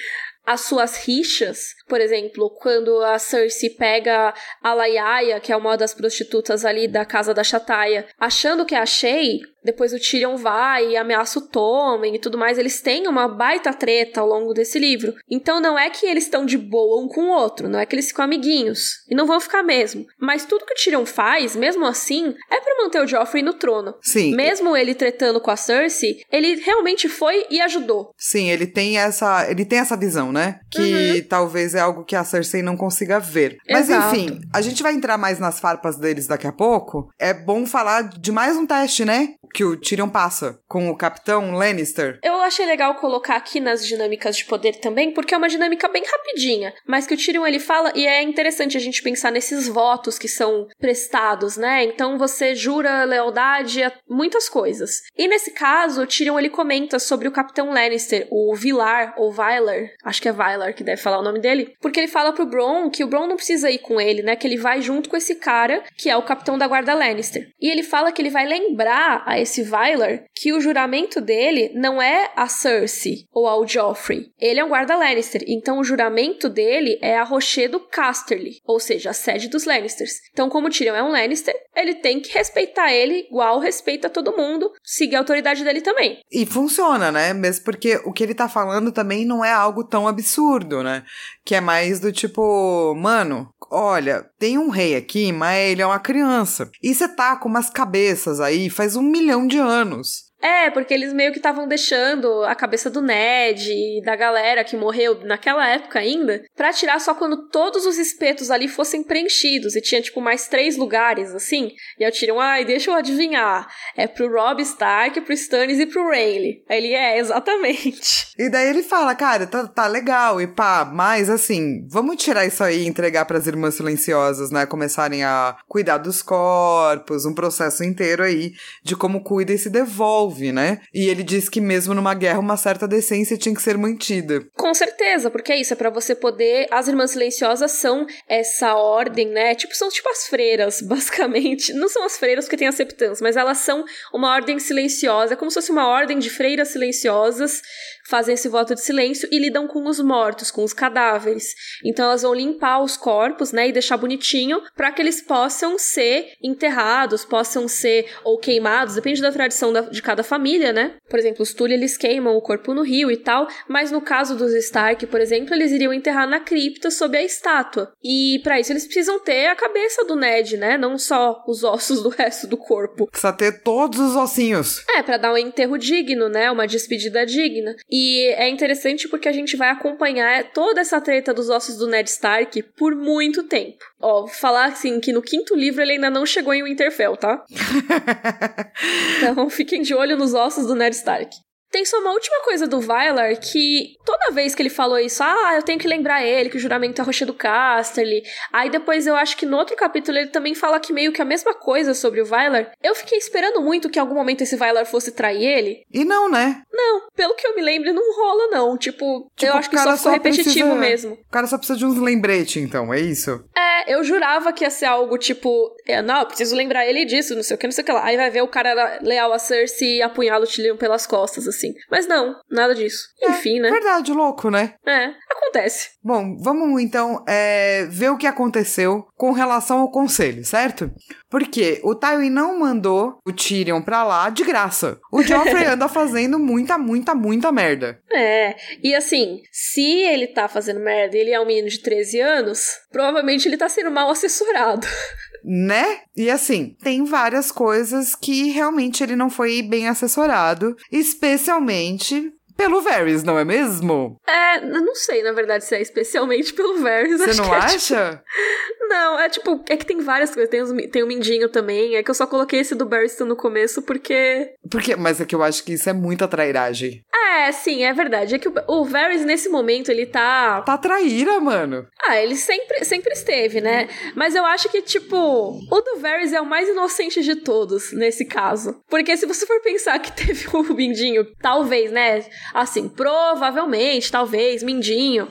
as suas rixas, por exemplo, quando a Cersei pega a Laiaia, que é uma das prostitutas ali da casa da Chataia, achando que é a Shay, depois o Tyrion vai e ameaça o Tommen e tudo mais. Eles têm uma baita treta ao longo desse livro. Então não é que eles estão de boa um com o outro, não é que eles ficam amiguinhos. E não vão ficar mesmo. Mas tudo que o Tyrion faz, mesmo assim, é para manter o Joffrey no trono. Sim. Mesmo ele tretando com a Cersei, ele realmente foi e ajudou. Sim, ele tem essa, ele tem essa visão, né? Que uhum. talvez é algo que a Cersei não consiga ver. Mas Exato. enfim, a gente vai entrar mais nas farpas deles daqui a pouco. É bom falar de mais um teste, né? Que o Tyrion passa com o Capitão Lannister. Eu achei legal colocar aqui nas dinâmicas de poder também, porque é uma dinâmica bem rapidinha, mas que o Tyrion ele fala e é interessante a gente pensar nesses votos que são prestados, né? Então você jura lealdade a muitas coisas. E nesse caso, o Tyrion ele comenta sobre o Capitão Lannister, o Vilar ou Vylar, acho que é Vylar que deve falar o nome dele, porque ele fala pro Bron que o Bron não precisa ir com ele, né? Que ele vai junto com esse cara, que é o Capitão da Guarda Lannister. E ele fala que ele vai lembrar a esse Vylar que o juramento dele não é a Cersei ou ao Joffrey. Ele é um guarda Lannister, então o juramento dele é a Rochedo Casterly, ou seja, a sede dos Lannisters. Então, como o Tyrion é um Lannister, ele tem que respeitar ele igual respeita todo mundo, seguir a autoridade dele também. E funciona, né? Mesmo porque o que ele tá falando também não é algo tão absurdo, né? Que é mais do tipo, mano, olha, tem um rei aqui, mas ele é uma criança. E você tá com umas cabeças aí faz um milhão de anos. É, porque eles meio que estavam deixando a cabeça do Ned e da galera que morreu naquela época ainda para tirar só quando todos os espetos ali fossem preenchidos e tinha tipo mais três lugares assim. E eu tiram, ai, deixa eu adivinhar. É pro Rob Stark, pro Stannis e pro Rayleigh. Aí ele é, exatamente. E daí ele fala, cara, tá, tá legal e pá, mas assim, vamos tirar isso aí e entregar para as irmãs silenciosas, né? Começarem a cuidar dos corpos, um processo inteiro aí de como cuida e se devolve né? E ele diz que mesmo numa guerra uma certa decência tinha que ser mantida. Com certeza, porque é isso, é para você poder. As irmãs silenciosas são essa ordem, né? Tipo, são tipo as freiras, basicamente. Não são as freiras porque tem septãs, mas elas são uma ordem silenciosa, é como se fosse uma ordem de freiras silenciosas fazem esse voto de silêncio e lidam com os mortos, com os cadáveres. Então elas vão limpar os corpos, né, e deixar bonitinho para que eles possam ser enterrados, possam ser ou queimados, depende da tradição da, de cada família, né? Por exemplo, os Tully eles queimam o corpo no rio e tal, mas no caso dos Stark, por exemplo, eles iriam enterrar na cripta sob a estátua. E para isso eles precisam ter a cabeça do Ned, né? Não só os ossos do resto do corpo. Precisa ter todos os ossinhos. É, para dar um enterro digno, né? Uma despedida digna. E é interessante porque a gente vai acompanhar toda essa treta dos ossos do Ned Stark por muito tempo. Ó, falar assim que no quinto livro ele ainda não chegou em Winterfell, tá? então fiquem de olho nos ossos do Ned Stark. Tem só uma última coisa do Vylar que toda vez que ele falou isso, ah, eu tenho que lembrar ele que o juramento é rocha do Casterly. Aí depois eu acho que no outro capítulo ele também fala que meio que a mesma coisa sobre o Vylar. Eu fiquei esperando muito que em algum momento esse Vylar fosse trair ele. E não, né? Não, pelo que eu me lembro, não rola não. Tipo, tipo eu acho que só ficou repetitivo precisa... mesmo. O cara só precisa de uns lembretes, então, é isso? É, eu jurava que ia ser algo tipo, é, não, eu preciso lembrar ele disso, não sei o que, não sei o que lá. Aí vai ver o cara leal a Cersei e apunhala o Tyrion pelas costas, assim assim. Mas não, nada disso. É, Enfim, né? Verdade, louco, né? É, acontece. Bom, vamos então é, ver o que aconteceu com relação ao conselho, certo? Porque o Tywin não mandou o Tyrion pra lá de graça. O Joffrey anda fazendo muita, muita, muita merda. É, e assim, se ele tá fazendo merda e ele é um menino de 13 anos, provavelmente ele tá sendo mal assessorado. né? E assim, tem várias coisas que realmente ele não foi bem assessorado, especialmente pelo Varys, não é mesmo? É, não sei, na verdade, se é especialmente pelo Varys. Você não é, acha? Tipo... Não, é tipo, é que tem várias coisas. Tem, os, tem o Mindinho também. É que eu só coloquei esse do Barristan no começo porque. Porque, mas é que eu acho que isso é muita trairagem. É, sim, é verdade. É que o, o Varys, nesse momento, ele tá. Tá traíra, mano. Ah, ele sempre, sempre esteve, né? Mas eu acho que, tipo, o do Varys é o mais inocente de todos, nesse caso. Porque se você for pensar que teve o Mindinho, talvez, né? Assim, provavelmente, talvez, Mindinho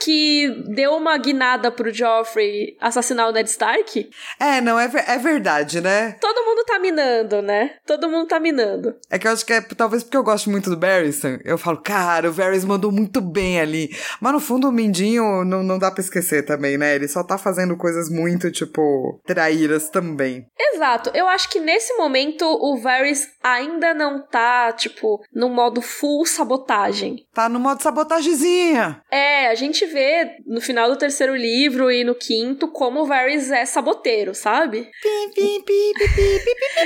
que deu uma guinada pro Joffrey assassinar o Ned Stark. É, não, é, é verdade, né? Todo mundo tá minando, né? Todo mundo tá minando. É que eu acho que é talvez porque eu gosto muito do Barristan. Eu falo, cara, o Varys mandou muito bem ali. Mas no fundo o Mindinho não, não dá pra esquecer também, né? Ele só tá fazendo coisas muito, tipo, traíras também. Exato. Eu acho que nesse momento o Varys ainda não tá, tipo, no modo full sabotagem. Tá no modo sabotagezinha. É, a gente vê no final do terceiro livro e no quinto como o Varys é saboteiro, sabe?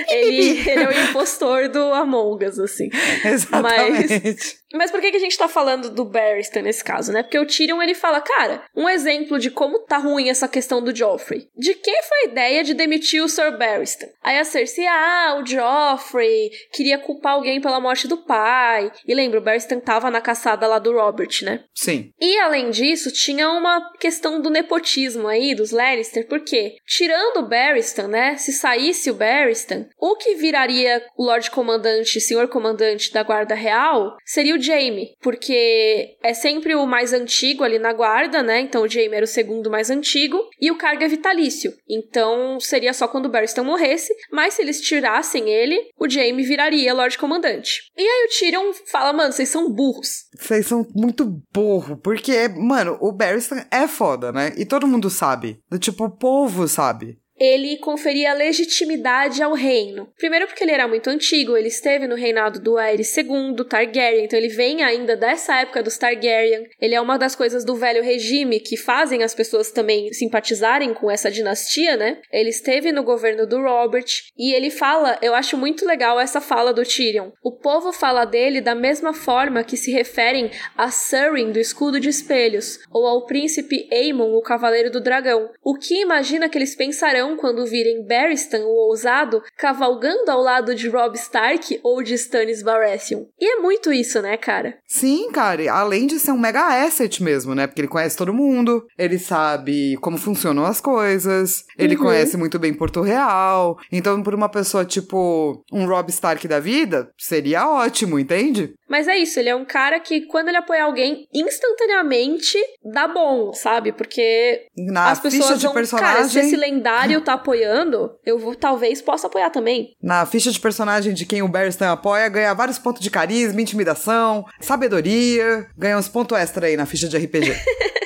ele, ele é o impostor do Among Us, assim. Exatamente. Mas, mas por que, que a gente tá falando do Barristan nesse caso, né? Porque o Tyrion, ele fala, cara, um exemplo de como tá ruim essa questão do Joffrey. De quem foi a ideia de demitir o Sir Barristan? Aí a Cersei, ah, o Joffrey queria culpar alguém pela morte do pai. E lembra, o Barristan tava na caçada lá do Robert, né? Sim. E além disso, tinha uma questão do nepotismo aí, dos Lannister, porque, tirando o Barristan, né? Se saísse o Barristan, o que viraria o Lorde Comandante, Senhor Comandante da Guarda Real, seria o Jaime, porque é sempre o mais antigo ali na guarda, né? Então o Jaime era o segundo mais antigo e o cargo é vitalício. Então seria só quando o Barristan morresse, mas se eles tirassem ele, o Jaime viraria Lorde Comandante. E aí o Tyrion fala, mano, vocês são burros. Vocês são muito burro, porque, mano, o Barristan é foda, né? E todo mundo sabe. Do tipo, o povo sabe ele conferia legitimidade ao reino. Primeiro porque ele era muito antigo, ele esteve no reinado do Aerys II, Targaryen, então ele vem ainda dessa época dos Targaryen. Ele é uma das coisas do velho regime que fazem as pessoas também simpatizarem com essa dinastia, né? Ele esteve no governo do Robert e ele fala, eu acho muito legal essa fala do Tyrion. O povo fala dele da mesma forma que se referem a Surin do Escudo de Espelhos ou ao príncipe Aemon, o Cavaleiro do Dragão. O que imagina que eles pensarão quando virem Barristan, o ousado, cavalgando ao lado de Robb Stark ou de Stannis Baratheon. E é muito isso, né, cara? Sim, cara. Além de ser um mega asset mesmo, né? Porque ele conhece todo mundo, ele sabe como funcionam as coisas, ele uhum. conhece muito bem Porto Real. Então, por uma pessoa tipo um Robb Stark da vida, seria ótimo, entende? Mas é isso, ele é um cara que, quando ele apoia alguém, instantaneamente dá bom, sabe? Porque Na as pessoas ficha de vão, personagem... cara, se esse lendário tá apoiando, eu vou, talvez possa apoiar também. Na ficha de personagem de quem o Barristan apoia, ganha vários pontos de carisma, intimidação, sabedoria, ganha uns pontos extra aí na ficha de RPG.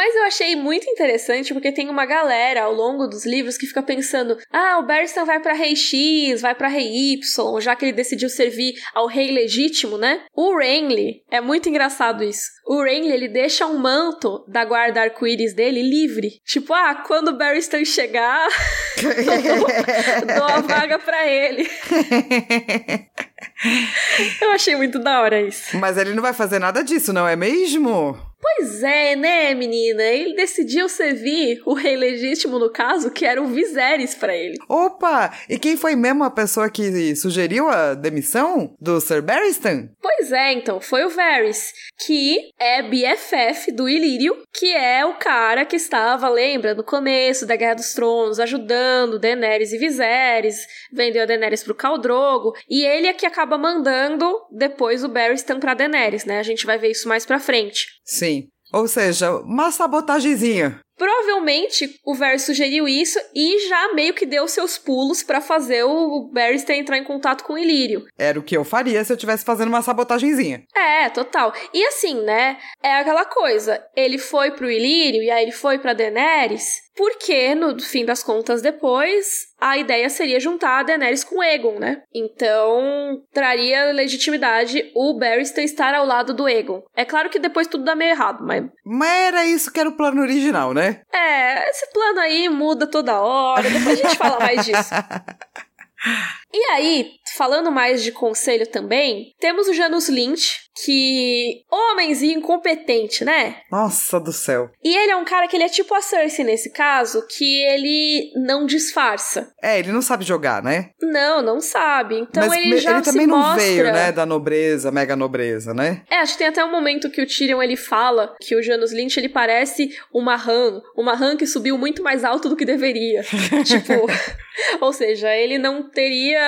Mas eu achei muito interessante porque tem uma galera ao longo dos livros que fica pensando: ah, o Barristan vai para Rei X, vai para Rei Y, já que ele decidiu servir ao rei legítimo, né? O Renly, é muito engraçado isso. O Renly, ele deixa um manto da guarda arco-íris dele livre. Tipo, ah, quando o Barristan chegar, dou, dou a vaga para ele. eu achei muito da hora isso. Mas ele não vai fazer nada disso, não é mesmo? Pois é, né, menina? Ele decidiu servir o rei legítimo, no caso, que era o Viserys para ele. Opa! E quem foi mesmo a pessoa que sugeriu a demissão do Sir Barristan? Pois é, então, foi o Varys, que é BFF do Ilírio, que é o cara que estava, lembra, no começo da Guerra dos Tronos, ajudando Daenerys e Viserys, vendeu a Daenerys pro Khal Drogo, e ele é que acaba mandando depois o Barristan pra Daenerys, né? A gente vai ver isso mais pra frente. Sim. Ou seja, uma sabotagemzinha. Provavelmente o Varys sugeriu isso e já meio que deu seus pulos para fazer o Barristan entrar em contato com o Ilírio. Era o que eu faria se eu estivesse fazendo uma sabotagemzinha. É, total. E assim, né? É aquela coisa. Ele foi pro Ilírio e aí ele foi pra Daenerys porque, no fim das contas, depois, a ideia seria juntar a Daenerys com Egon, né? Então, traria legitimidade o Barristan estar ao lado do Egon. É claro que depois tudo dá meio errado, mas... Mas era isso que era o plano original, né? É, esse plano aí muda toda hora, depois a gente fala mais disso. E aí, falando mais de conselho também, temos o Janus Lynch, que homenzinho incompetente, né? Nossa do céu. E ele é um cara que ele é tipo a Cersei nesse caso, que ele não disfarça. É, ele não sabe jogar, né? Não, não sabe. Então Mas ele já ele também não mostra... veio, né, da nobreza, mega nobreza, né? É, acho que tem até um momento que o Tyrion ele fala que o Janus Lynch ele parece uma Han, uma Han que subiu muito mais alto do que deveria. tipo, ou seja, ele não teria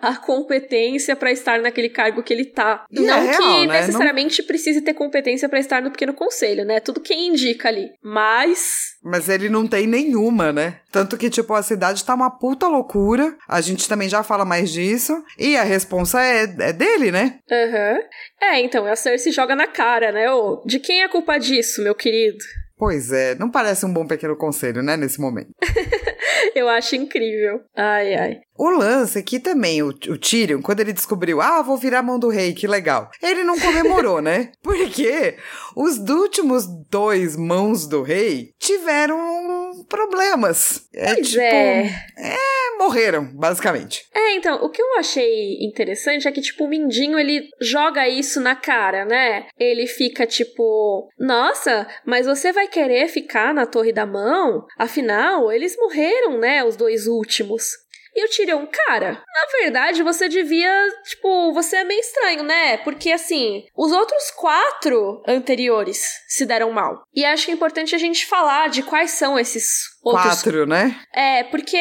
a competência para estar naquele cargo que ele tá. E não é real, que né? necessariamente precise ter competência para estar no pequeno conselho, né? Tudo quem indica ali. Mas Mas ele não tem nenhuma, né? Tanto que, tipo, a cidade tá uma puta loucura. A gente também já fala mais disso. E a responsa é, é dele, né? Aham. É, então, a Cersei joga na cara, né? Ô, de quem é a culpa disso, meu querido? Pois é, não parece um bom pequeno conselho, né, nesse momento. Eu acho incrível. Ai, ai. O lance é que também o, o Tyrion, quando ele descobriu, ah, vou virar a mão do rei, que legal. Ele não comemorou, né? Porque os últimos dois mãos do rei tiveram problemas. É Pois tipo. é. é, morreram, basicamente. É, então, o que eu achei interessante é que, tipo, o Mindinho, ele joga isso na cara, né? Ele fica tipo, nossa, mas você vai querer ficar na Torre da Mão? Afinal, eles morreram, né, os dois últimos. E o Tyrion, cara, na verdade você devia, tipo, você é meio estranho, né? Porque assim, os outros quatro anteriores se deram mal. E acho que é importante a gente falar de quais são esses outros Quatro, né? é, porque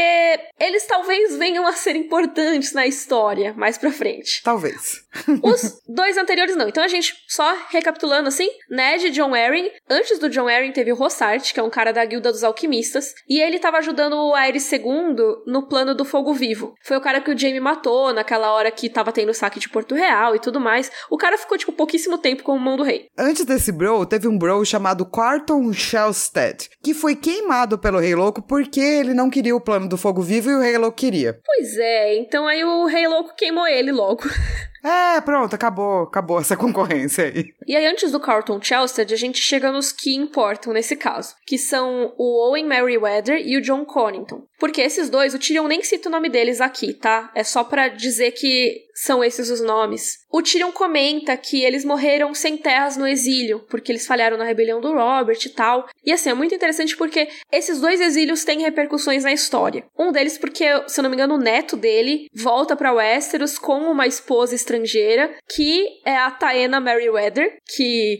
eles talvez venham a ser importantes na história mais pra frente. Talvez. Os dois anteriores não. Então a gente, só recapitulando assim, Ned e John Arryn. Antes do John Arryn teve o Rossart, que é um cara da Guilda dos Alquimistas. E ele tava ajudando o Aerys II no plano do Fogo Vivo. Foi o cara que o Jaime matou naquela hora que tava tendo o saque de Porto Real e tudo mais. O cara ficou, tipo, pouquíssimo tempo como mão do rei. Antes desse bro, teve um bro chamado Quarton Shelstead, que foi queimado pelo Rei Louco porque ele não queria o plano do fogo vivo e o Rei Louco queria. Pois é, então aí o Rei Louco queimou ele logo. É, pronto, acabou, acabou essa concorrência aí. E aí, antes do Carlton Chelsted, a gente chega nos que importam nesse caso, que são o Owen Merriweather e o John Connington. Porque esses dois, o Tyrion nem cita o nome deles aqui, tá? É só pra dizer que são esses os nomes. O Tyrion comenta que eles morreram sem terras no exílio, porque eles falharam na rebelião do Robert e tal. E assim, é muito interessante porque esses dois exílios têm repercussões na história. Um deles porque, se eu não me engano, o neto dele volta pra Westeros com uma esposa estrangeira, que é a Taena Merriweather, que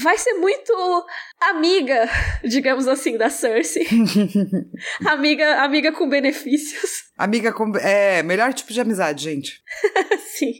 vai ser muito amiga, digamos assim, da Cersei. amiga, amiga com benefícios. Amiga com. É, melhor tipo de amizade, gente. Sim.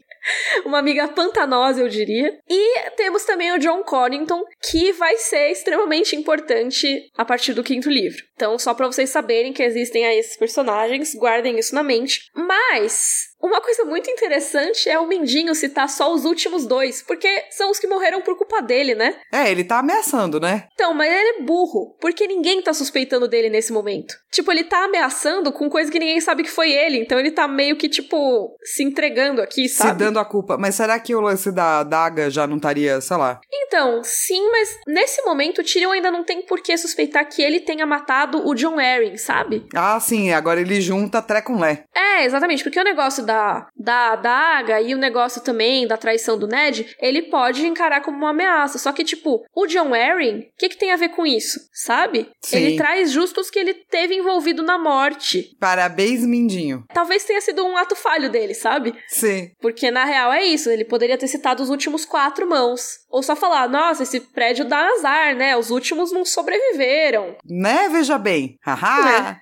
Uma amiga pantanosa, eu diria. E temos também o John Connington, que vai ser extremamente importante a partir do quinto livro. Então, só pra vocês saberem que existem aí esses personagens, guardem isso na mente. Mas, uma coisa muito interessante é o Mindinho citar só os últimos dois, porque são os que morreram por culpa dele, né? É, ele tá ameaçando, né? Então, mas ele é burro, porque ninguém tá suspeitando dele nesse momento. Tipo, ele tá ameaçando com coisa que ninguém sabe que foi ele, então ele tá meio que, tipo, se entregando aqui, sabe? Se dando a culpa. Mas será que o lance da daga já não estaria, sei lá? Então, sim, mas nesse momento o Tyrion ainda não tem por que suspeitar que ele tenha matado o John Arryn, sabe? Ah, sim, agora ele junta Tré com Lé. É, exatamente, porque o negócio da, da adaga e o negócio também da traição do Ned, ele pode encarar como uma ameaça. Só que, tipo, o John Arryn, o que, que tem a ver com isso, sabe? Sim. Ele traz justos que ele teve envolvido na morte. Parabéns, Mindinho. Talvez tenha sido um ato falho dele, sabe? Sim. Porque na real é isso, ele poderia ter citado os últimos quatro mãos. Ou só falar, nossa, esse prédio dá azar, né? Os últimos não sobreviveram. Né, veja bem. Haha.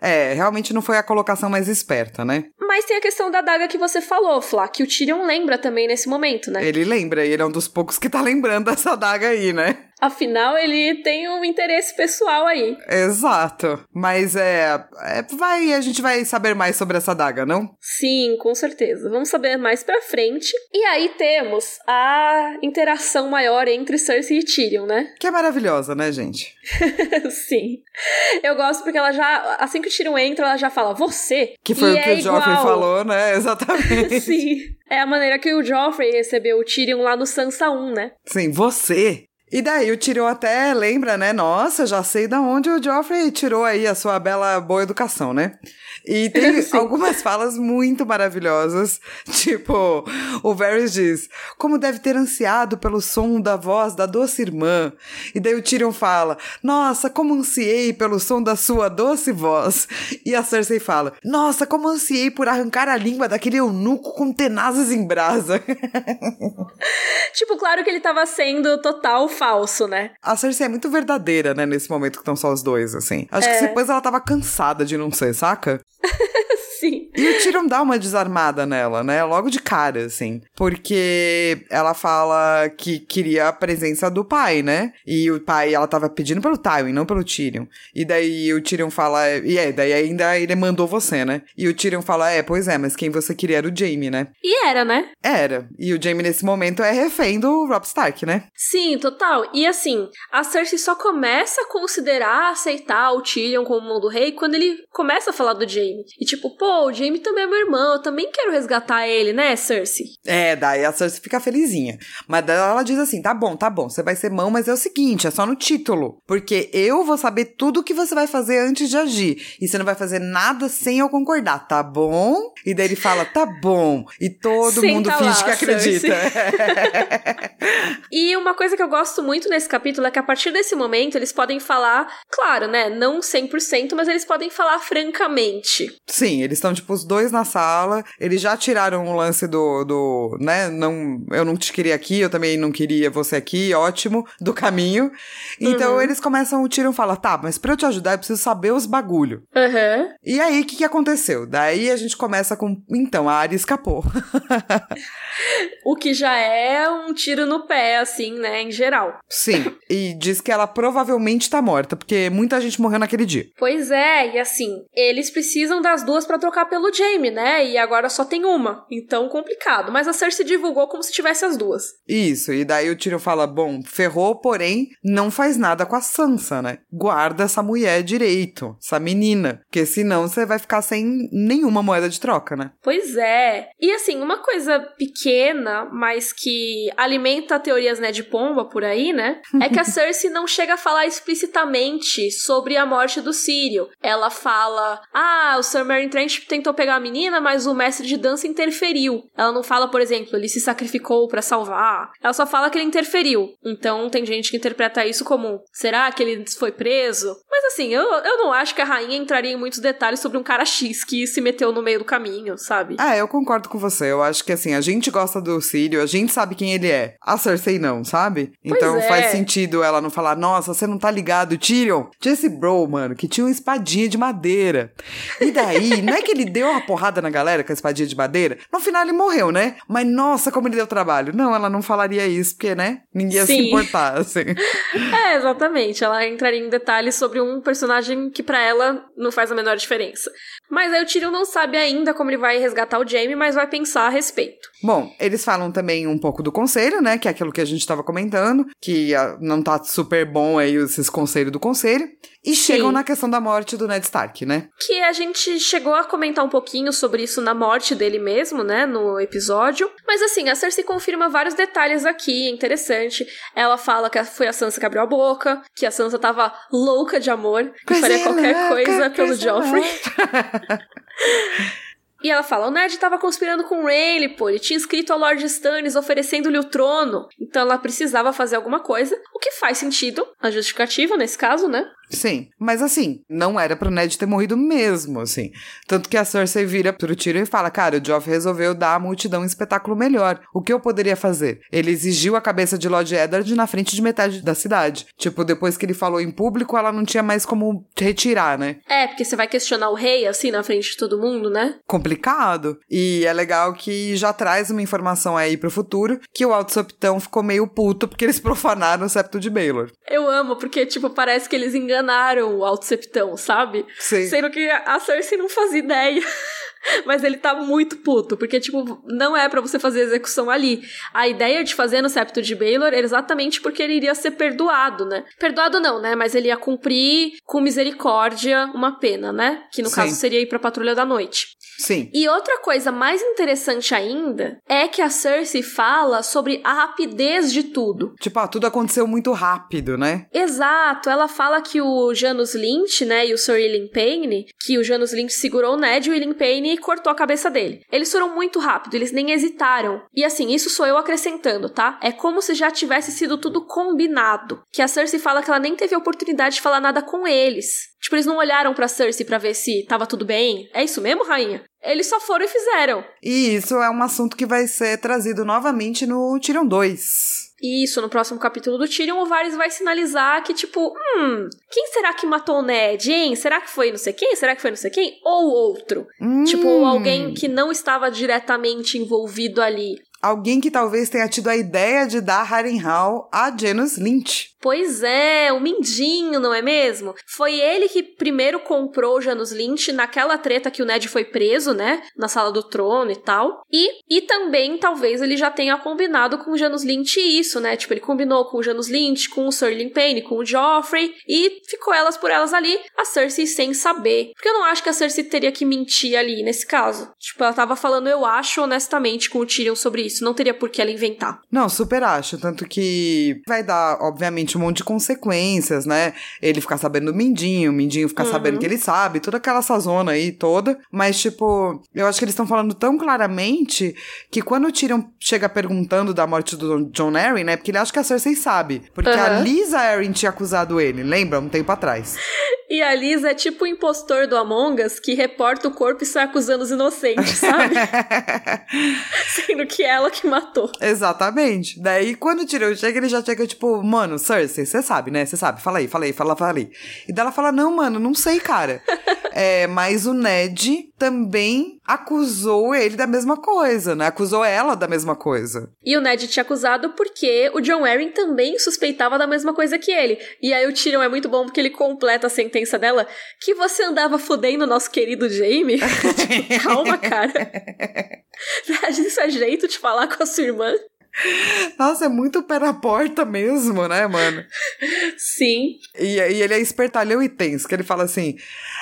É, realmente não foi a colocação mais esperta, né? Mas tem a questão da daga que você falou, Flá, que o Tyrion lembra também nesse momento, né? Ele lembra, e ele é um dos poucos que tá lembrando dessa daga aí, né? Afinal, ele tem um interesse pessoal aí. Exato. Mas é, é. Vai, a gente vai saber mais sobre essa daga, não? Sim, com certeza. Vamos saber mais pra frente. E aí temos a interação maior entre Cersei e Tyrion, né? Que é maravilhosa, né, gente? Sim. Eu gosto porque ela já. Assim que o Tyrion entra, ela já fala, você. Que foi E o que é o Joffrey igual. falou, né? Exatamente. Sim. É a maneira que o Joffrey recebeu o Tyrion lá no Sansa 1, né? Sim, você E daí o Tyrion até lembra, né? Nossa, já sei da onde o Joffrey tirou aí a sua bela boa educação, né? E tem algumas falas muito maravilhosas, tipo, o Varys diz, como deve ter ansiado pelo som da voz da doce irmã. E daí o Tyrion fala, nossa, como ansiei pelo som da sua doce voz. E a Cersei fala, nossa, como ansiei por arrancar a língua daquele eunuco com tenazes em brasa. tipo, claro que ele tava sendo total falso, né? A Cersei é muito verdadeira, né, nesse momento que estão só os dois, assim. Acho é. que depois ela tava cansada de não ser, saca? Sim. E o Tyrion dá uma desarmada nela, né? Logo de cara, assim. Porque ela fala que queria a presença do pai, né? E o pai, ela tava pedindo pelo Tywin, não pelo Tyrion. E daí o Tyrion fala, e é, daí ainda ele mandou você, né? E o Tyrion fala, é, pois é, mas quem você queria era o Jaime, né? E era, né? Era. E o Jaime nesse momento é refém do Rob Stark, né? Sim, total. E assim, a Cersei só começa a considerar aceitar o Tyrion como mão do rei quando ele começa a falar do Jaime. E tipo, pô, o Jamie também é meu irmão, eu também quero resgatar ele, né, Cersei? É, daí a Cersei fica felizinha. Mas daí ela diz assim: tá bom, tá bom, você vai ser mão, mas é o seguinte, é só no título. Porque eu vou saber tudo o que você vai fazer antes de agir. E você não vai fazer nada sem eu concordar, tá bom? E daí ele fala: tá bom. E todo Senta mundo finge lá, que acredita. e uma coisa que eu gosto muito nesse capítulo é que a partir desse momento eles podem falar, claro, né, não 100%, mas eles podem falar francamente. Sim, eles estão, tipo, os dois na sala. Eles já tiraram o lance do, do, né, não, eu não te queria aqui, eu também não queria você aqui, ótimo, do caminho. Então uhum. eles começam, o Tyrion fala, tá, mas pra eu te ajudar eu preciso saber os bagulho. Uhum. E aí, o que que aconteceu? Daí a gente começa com, então, a Arya escapou. o que já é um tiro no pé, assim, né, em geral. Sim, e diz que ela provavelmente tá morta, porque muita gente morreu naquele dia. Pois é, e assim, eles precisam das duas para trocar pelo Jaime, né? E agora só tem uma. Então, complicado. Mas a Cersei divulgou como se tivesse as duas. Isso, e daí o Tyrion fala: bom, ferrou, porém, não faz nada com a Sansa, né? Guarda essa mulher direito, essa menina. Porque senão você vai ficar sem nenhuma moeda de troca, né? Pois é. E assim, uma coisa pequena, mas que alimenta teorias, né, de pomba por aí, né? É que a Cersei não chega a falar explicitamente sobre a morte do Sírio. Ela fala: ah, o Sir Meryn Trent tentou pegar a menina, mas o mestre de dança interferiu. Ela não fala, por exemplo, ele se sacrificou para salvar. Ela só fala que ele interferiu. Então tem gente que interpreta isso como: será que ele foi preso? Mas assim, eu, eu não acho que a rainha entraria em muitos detalhes sobre um cara X que se meteu no meio do caminho, sabe? Ah, eu concordo com você. Eu acho que assim, a gente gosta do Círio, a gente sabe quem ele é. A Cersei não, sabe? Então é. faz sentido ela não falar: nossa, você não tá ligado, Tyrion. Jesse Bro, mano, que tinha uma espadinha de madeira. E daí, não é que ele deu uma porrada na galera com a espadinha de madeira? No final ele morreu, né? Mas nossa, como ele deu trabalho. Não, ela não falaria isso, porque, né? Ninguém ia Sim. se importar, assim. É, exatamente. Ela entraria em detalhes sobre um personagem que para ela não faz a menor diferença. Mas aí o Tyrion não sabe ainda como ele vai resgatar o Jaime, mas vai pensar a respeito. Bom, eles falam também um pouco do conselho, né? Que é aquilo que a gente estava comentando, que uh, não tá super bom aí esses conselhos do conselho. E Sim. chegam na questão da morte do Ned Stark, né? Que a gente chegou a comentar um pouquinho sobre isso na morte dele mesmo, né? No episódio. Mas assim, a Cersei confirma vários detalhes aqui, interessante. Ela fala que foi a Sansa que abriu a boca, que a Sansa tava louca de amor, que faria qualquer coisa pelo Joffrey. E ela fala: o Ned estava conspirando com o Rayleigh, pô. Ele tinha escrito ao Lord Stannis oferecendo-lhe o trono. Então ela precisava fazer alguma coisa. O que faz sentido, a justificativa nesse caso, né? Sim, mas assim, não era pro Ned ter morrido mesmo, assim. Tanto que a Cersei vira pro Tyrion e fala, cara, o Joff resolveu dar à multidão um espetáculo melhor. O que eu poderia fazer? Ele exigiu a cabeça de Lord Eddard na frente de metade da cidade. Tipo, depois que ele falou em público, ela não tinha mais como retirar, né? É, porque você vai questionar o rei, assim, na frente de todo mundo, né? Complicado. E é legal que já traz uma informação aí pro futuro, que o Alto Septão ficou meio puto porque eles profanaram o septo de Baelor. Eu amo, porque, tipo, parece que eles enganaram o Alto Septão, sabe? Sim. Sendo que a Cersei não fazia ideia. Mas ele tá muito puto, porque, tipo, não é para você fazer execução ali. A ideia de fazer no septo de Baelor era exatamente porque ele iria ser perdoado, né? Perdoado não, né? Mas ele ia cumprir com misericórdia uma pena, né? Que no Sim. caso seria ir pra Patrulha da Noite. Sim. E outra coisa mais interessante ainda é que a Cersei fala sobre a rapidez de tudo. Tipo, ah, tudo aconteceu muito rápido, né? Exato, ela fala que o Janus Lynch, né, e o Sir Ilyn Payne, que o Janus Lynch segurou o Ned e o Ilyn Payne cortou a cabeça dele. Eles foram muito rápido, eles nem hesitaram. E assim, isso sou eu acrescentando, tá? É como se já tivesse sido tudo combinado. Que a Cersei fala que ela nem teve oportunidade de falar nada com eles. Tipo, eles não olharam pra Cersei pra ver se tava tudo bem. É isso mesmo, rainha? Eles só foram e fizeram. E isso é um assunto que vai ser trazido novamente no Tyrion 2. Isso, no próximo capítulo do Tyrion, o Varys vai sinalizar que, tipo, hum, quem será que matou o Ned, hein? Será que foi não sei quem? Será que foi não sei quem? Ou outro? Hum. Tipo, alguém que não estava diretamente envolvido ali. Alguém que talvez tenha tido a ideia de dar Harrenhal a Janus Lynch. Pois é, o Mindinho, não é mesmo? Foi ele que primeiro comprou o Janus Lynch naquela treta que o Ned foi preso, né? Na sala do trono e tal. E, e também, talvez, ele já tenha combinado com o Janus Lynch isso, né? Tipo, ele combinou com o Janus Lynch, com o Sir Payne, com o Joffrey. E ficou elas por elas ali, a Cersei sem saber. Porque eu não acho que a Cersei teria que mentir ali, nesse caso. Tipo, ela tava falando, eu acho, honestamente, com o Tyrion sobre isso. Não teria por que ela inventar. Não, super acho. Tanto que vai dar, obviamente, um monte de consequências, né? Ele ficar sabendo do Mindinho, o Mindinho ficar Uhum. sabendo que ele sabe, toda aquela sazona aí toda. Mas, tipo, eu acho que eles estão falando tão claramente que quando o Tyrion chega perguntando da morte do John Arryn, né? Porque ele acha que a Cersei sabe. Porque a Uhum. Lisa Arryn tinha acusado ele, lembra? Um tempo atrás. E a Liz é tipo o impostor do Among Us que reporta o corpo e sai acusando os inocentes, sabe? Sendo que é ela que matou. Exatamente. Daí, quando o Tyrion chega, ele já chega, tipo, mano, Cersei, você sabe, né? Você sabe, fala aí, fala aí, fala, fala aí. E daí ela fala, não, mano, não sei, cara. é, mas o Ned também acusou ele da mesma coisa, né? Acusou ela da mesma coisa. E o Ned tinha acusado porque o John Arryn também suspeitava da mesma coisa que ele. E aí o Tyrion é muito bom porque ele completa a sentença dela que você andava fudendo o nosso querido Jaime. Tipo, Calma, cara. Isso é jeito de falar com a sua irmã? Nossa, é muito pé na porta mesmo, né, mano? Sim. E, e ele é espertalhão e tenso, que ele fala assim: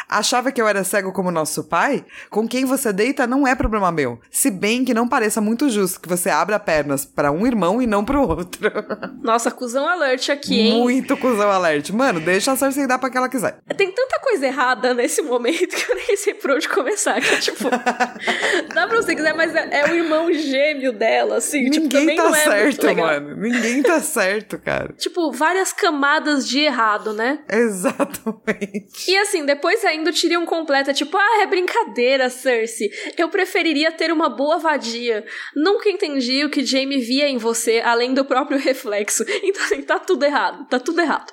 achava que eu era cego como nosso pai? Com quem você deita não é problema meu. Se bem que não pareça muito justo que você abra pernas para um irmão e não pro outro. Nossa, cusão alert aqui, hein? Muito cuzão alert. Mano, deixa a Cersei dar pra que ela quiser. Tem tanta coisa errada nesse momento que eu nem sei por onde começar. Que, tipo, dá pra você quiser, mas é, é o irmão gêmeo dela, assim. tipo, Ninguém também tá é certo, mano. Ninguém tá certo, cara. Tipo, várias camadas de errado, né? Exatamente. E assim, depois ainda o Tyrion completa, tipo, ah, é brincadeira, Cersei. Eu preferiria ter uma boa vadia. Nunca entendi o que Jaime via em você, além do próprio reflexo. Então, assim, tá tudo errado. Tá tudo errado.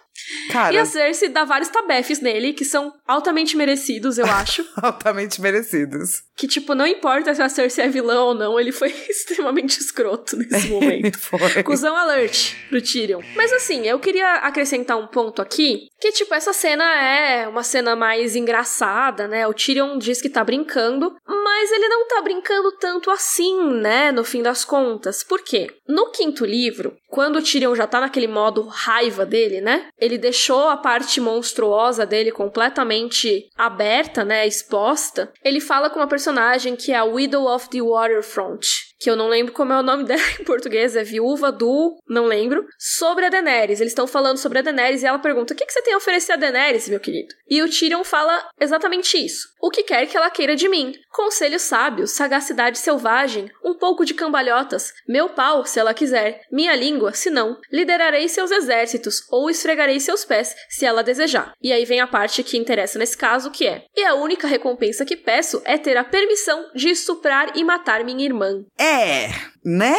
Cara, E a Cersei dá vários tabefes nele, que são altamente merecidos, eu acho. altamente merecidos. que, tipo, não importa se a Cersei é vilã ou não, ele foi extremamente escroto nesse momento. Foi. Cusão alert pro Tyrion. Mas assim, eu queria acrescentar um ponto aqui, que tipo, essa cena é uma cena mais engraçada, né? O Tyrion diz que tá brincando, mas ele não tá brincando tanto assim, né? No fim das contas. Por quê? No quinto livro, quando o Tyrion já tá naquele modo raiva dele, né? Ele deixou a parte monstruosa dele completamente aberta, né? Exposta. Ele fala com uma personagem que é a Widow of the Waterfront que eu não lembro como é o nome dela em português, é viúva do. não lembro. Sobre a Daenerys. Eles estão falando sobre a Daenerys e ela pergunta: o que, que você tem a oferecer a Daenerys, meu querido? E o Tyrion fala exatamente isso. O que quer que ela queira de mim? Conselhos sábios, sagacidade selvagem, um pouco de cambalhotas, meu pau, se ela quiser, minha língua, se não, liderarei seus exércitos ou esfregarei seus pés, se ela desejar. E aí vem a parte que interessa nesse caso, que é: e a única recompensa que peço é ter a permissão de estuprar e matar minha irmã. É, né?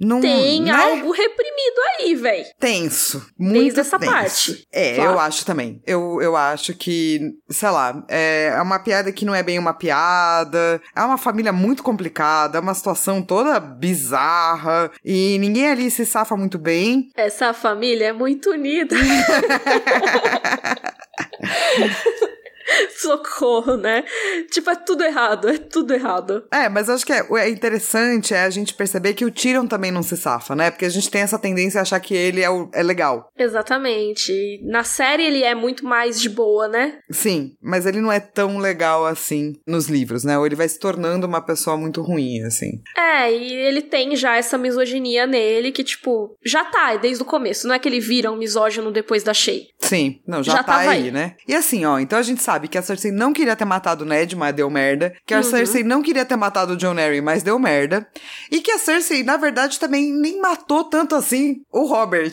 Não, Tem né? algo reprimido aí, véi. Tenso. Muito essa tenso. parte. É, Claro. eu acho também. Eu, eu acho que, sei lá, é é uma piada que não é bem uma piada. É uma família muito complicada, é uma situação toda bizarra. E ninguém ali se safa muito bem. Essa família é muito unida. Socorro, né? Tipo, é tudo errado, é tudo errado. É, mas acho que é, é, interessante é a gente perceber que o Tyrion também não se safa, né? Porque a gente tem essa tendência a achar que ele é, o, é legal. Exatamente. Na série ele é muito mais de boa, né? Sim, mas ele não é tão legal assim nos livros, né? Ou ele vai se tornando uma pessoa muito ruim, assim. É, e ele tem já essa misoginia nele que, tipo, já tá desde o começo. Não é que ele vira um misógino depois da Shay. Sim, não, já, já tá aí, aí, né? E assim, ó, então a gente sabe que a Cersei não queria ter matado o Ned, mas deu merda. Que a uhum. Cersei não queria ter matado o John Arryn, mas deu merda. E que a Cersei, na verdade, também nem matou tanto assim o Robert.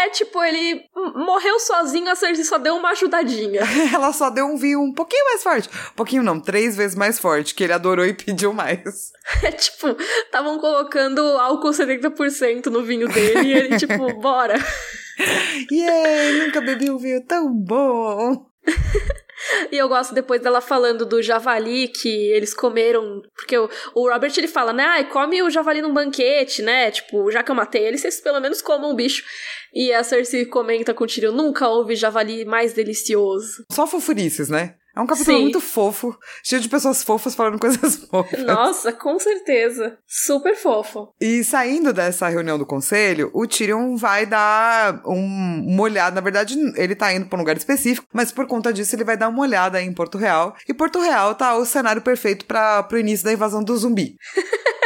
É, tipo, ele morreu sozinho, a Cersei só deu uma ajudadinha. Ela só deu um vinho um pouquinho mais forte. Um pouquinho não, três vezes mais forte, que ele adorou e pediu mais. É tipo, estavam colocando álcool 70% no vinho dele e ele, tipo, bora. Yeah, nunca bebi um vinho tão bom. E eu gosto depois dela falando do javali que eles comeram. Porque o, o Robert ele fala, né? Ai, come o javali num banquete, né? Tipo, já que eu matei ele, vocês pelo menos comam um bicho. E a Cersei comenta com o Tyrion: nunca houve javali mais delicioso. Só fofurices, né? É um capítulo Sim. muito fofo, cheio de pessoas fofas falando coisas fofas. Nossa, com certeza. Super fofo. E saindo dessa reunião do conselho, o Tyrion vai dar um, uma olhada. Na verdade, ele tá indo pra um lugar específico, mas por conta disso, ele vai dar uma olhada em Porto Real. E Porto Real tá o cenário perfeito para pro início da invasão do zumbi.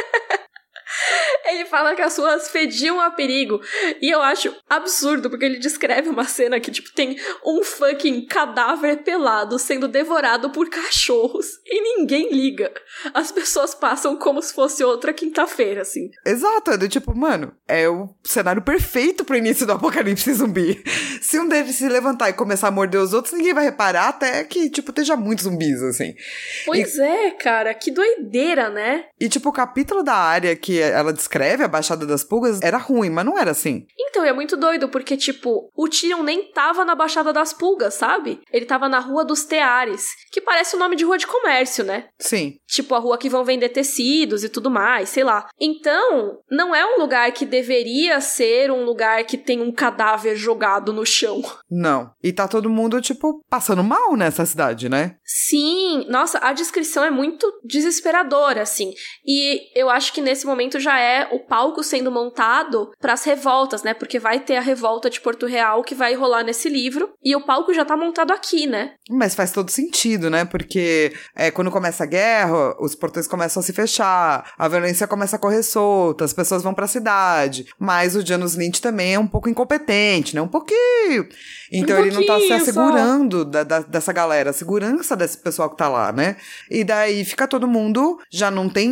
Ele fala que as ruas fediam a perigo. E eu acho absurdo, porque ele descreve uma cena que, tipo, tem um fucking cadáver pelado sendo devorado por cachorros e ninguém liga. As pessoas passam como se fosse outra quinta-feira, assim. Exato, é do tipo, mano, é o cenário perfeito pro início do apocalipse zumbi. Se um deles se levantar e começar a morder os outros, ninguém vai reparar até que, tipo, esteja muitos zumbis, assim. Pois e... é, cara, que doideira, né? E, tipo, o capítulo da área que ela descreve descreve a Baixada das Pulgas era ruim, mas não era assim. Então, é muito doido, porque, tipo, o Tyrion nem tava na Baixada das Pulgas, sabe? Ele tava na Rua dos Teares, que parece o nome de rua de comércio, né? Sim. Tipo, a rua que vão vender tecidos e tudo mais, sei lá. Então, não é um lugar que deveria ser um lugar que tem um cadáver jogado no chão. Não. E tá todo mundo, tipo, passando mal nessa cidade, né? Sim. Nossa, a descrição é muito desesperadora, assim. E eu acho que nesse momento já é o palco sendo montado para as revoltas, né? Porque vai ter a revolta de Porto Real que vai rolar nesse livro e o palco já tá montado aqui, né? Mas faz todo sentido, né? Porque é, quando começa a guerra, os portões começam a se fechar, a violência começa a correr solta, as pessoas vão para a cidade. Mas o Janus Lynch também é um pouco incompetente, né? Um pouquinho. Então um ele não tá se assegurando da, da, dessa galera, a segurança desse pessoal que tá lá, né? E daí fica todo mundo já não tem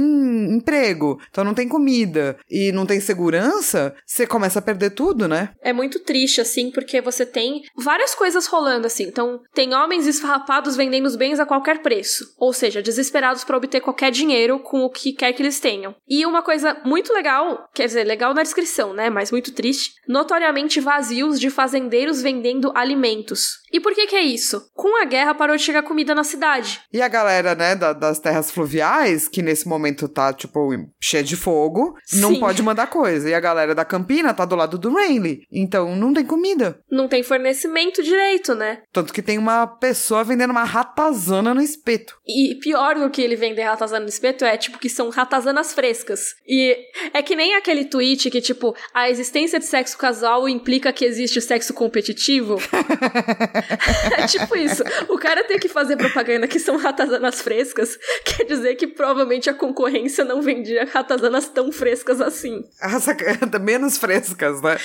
emprego, então não tem comida e não tem segurança, você começa a perder tudo, né? É muito triste, assim, porque você tem várias coisas rolando, assim. Então, tem homens esfarrapados vendendo os bens a qualquer preço, ou seja, desesperados para obter qualquer dinheiro com o que quer que eles tenham. E uma coisa muito legal, quer dizer, legal na descrição, né? Mas muito triste, notoriamente vazios de fazendeiros vendendo alimentos. E por que que é isso? Com a guerra parou de chegar comida na cidade. E a galera, né, da, das terras fluviais, que nesse momento tá, tipo, cheia de fogo, Sim. não pode mandar coisa. E a galera da Campina tá do lado do Renly. Então não tem comida. Não tem fornecimento direito, né? Tanto que tem uma pessoa vendendo uma ratazana no espeto. E pior do que ele vender ratazana no espeto é, tipo, que são ratazanas frescas. E é que nem aquele tweet que, tipo, a existência de sexo casual implica que existe sexo competitivo. é tipo isso. O cara tem que fazer propaganda que são ratazanas frescas, quer dizer que provavelmente a concorrência não vendia ratazanas tão frescas assim. menos frescas, né?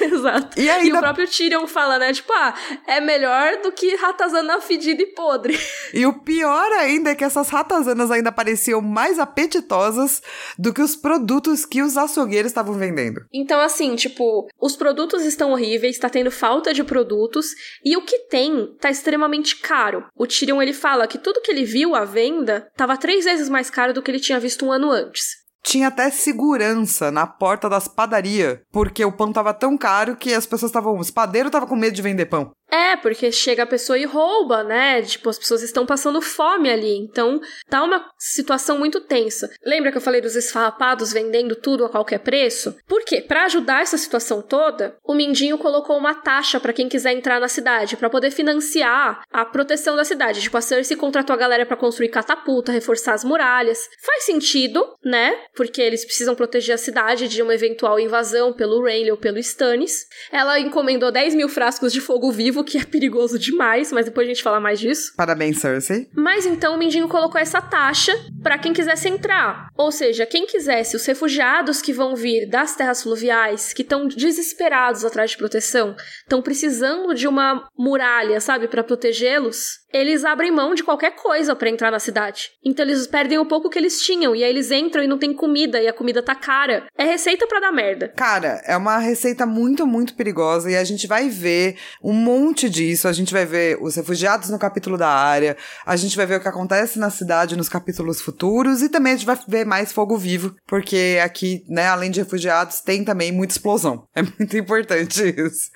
Exato. E, ainda... e o próprio Tyrion fala, né? Tipo, ah, é melhor do que ratazana fedida e podre. E o pior ainda é que essas ratazanas ainda pareciam mais apetitosas do que os produtos que os açougueiros estavam vendendo. Então, assim, tipo, os produtos estão horríveis, tá tendo falta de produtos, e o que tem tá extremamente caro. O Tyrion ele fala que tudo que ele viu à venda tava três vezes mais caro do que ele tinha visto um ano antes. Tinha até segurança na porta das padarias, porque o pão tava tão caro que as pessoas estavam. Os padeiros estavam com medo de vender pão. É, porque chega a pessoa e rouba, né? Tipo, as pessoas estão passando fome ali. Então, tá uma situação muito tensa. Lembra que eu falei dos esfarrapados vendendo tudo a qualquer preço? Por quê? Para ajudar essa situação toda, o Mindinho colocou uma taxa para quem quiser entrar na cidade, para poder financiar a proteção da cidade. Tipo, a Cersei contratou a galera para construir catapulta, reforçar as muralhas. Faz sentido, né? Porque eles precisam proteger a cidade de uma eventual invasão pelo Renly ou pelo Stannis. Ela encomendou 10 mil frascos de fogo vivo que é perigoso demais, mas depois a gente fala mais disso. Parabéns, Cersei. Mas então o Mindinho colocou essa taxa para quem quisesse entrar. Ou seja, quem quisesse, os refugiados que vão vir das terras fluviais, que estão desesperados atrás de proteção, estão precisando de uma muralha, sabe, para protegê-los, eles abrem mão de qualquer coisa para entrar na cidade. Então eles perdem o pouco que eles tinham e aí eles entram e não tem comida e a comida tá cara. É receita para dar merda. Cara, é uma receita muito, muito perigosa e a gente vai ver um monte disso. A gente vai ver os refugiados no capítulo da área, a gente vai ver o que acontece na cidade nos capítulos futuros e também a gente vai ver mais fogo vivo, porque aqui, né, além de refugiados, tem também muita explosão. É muito importante isso.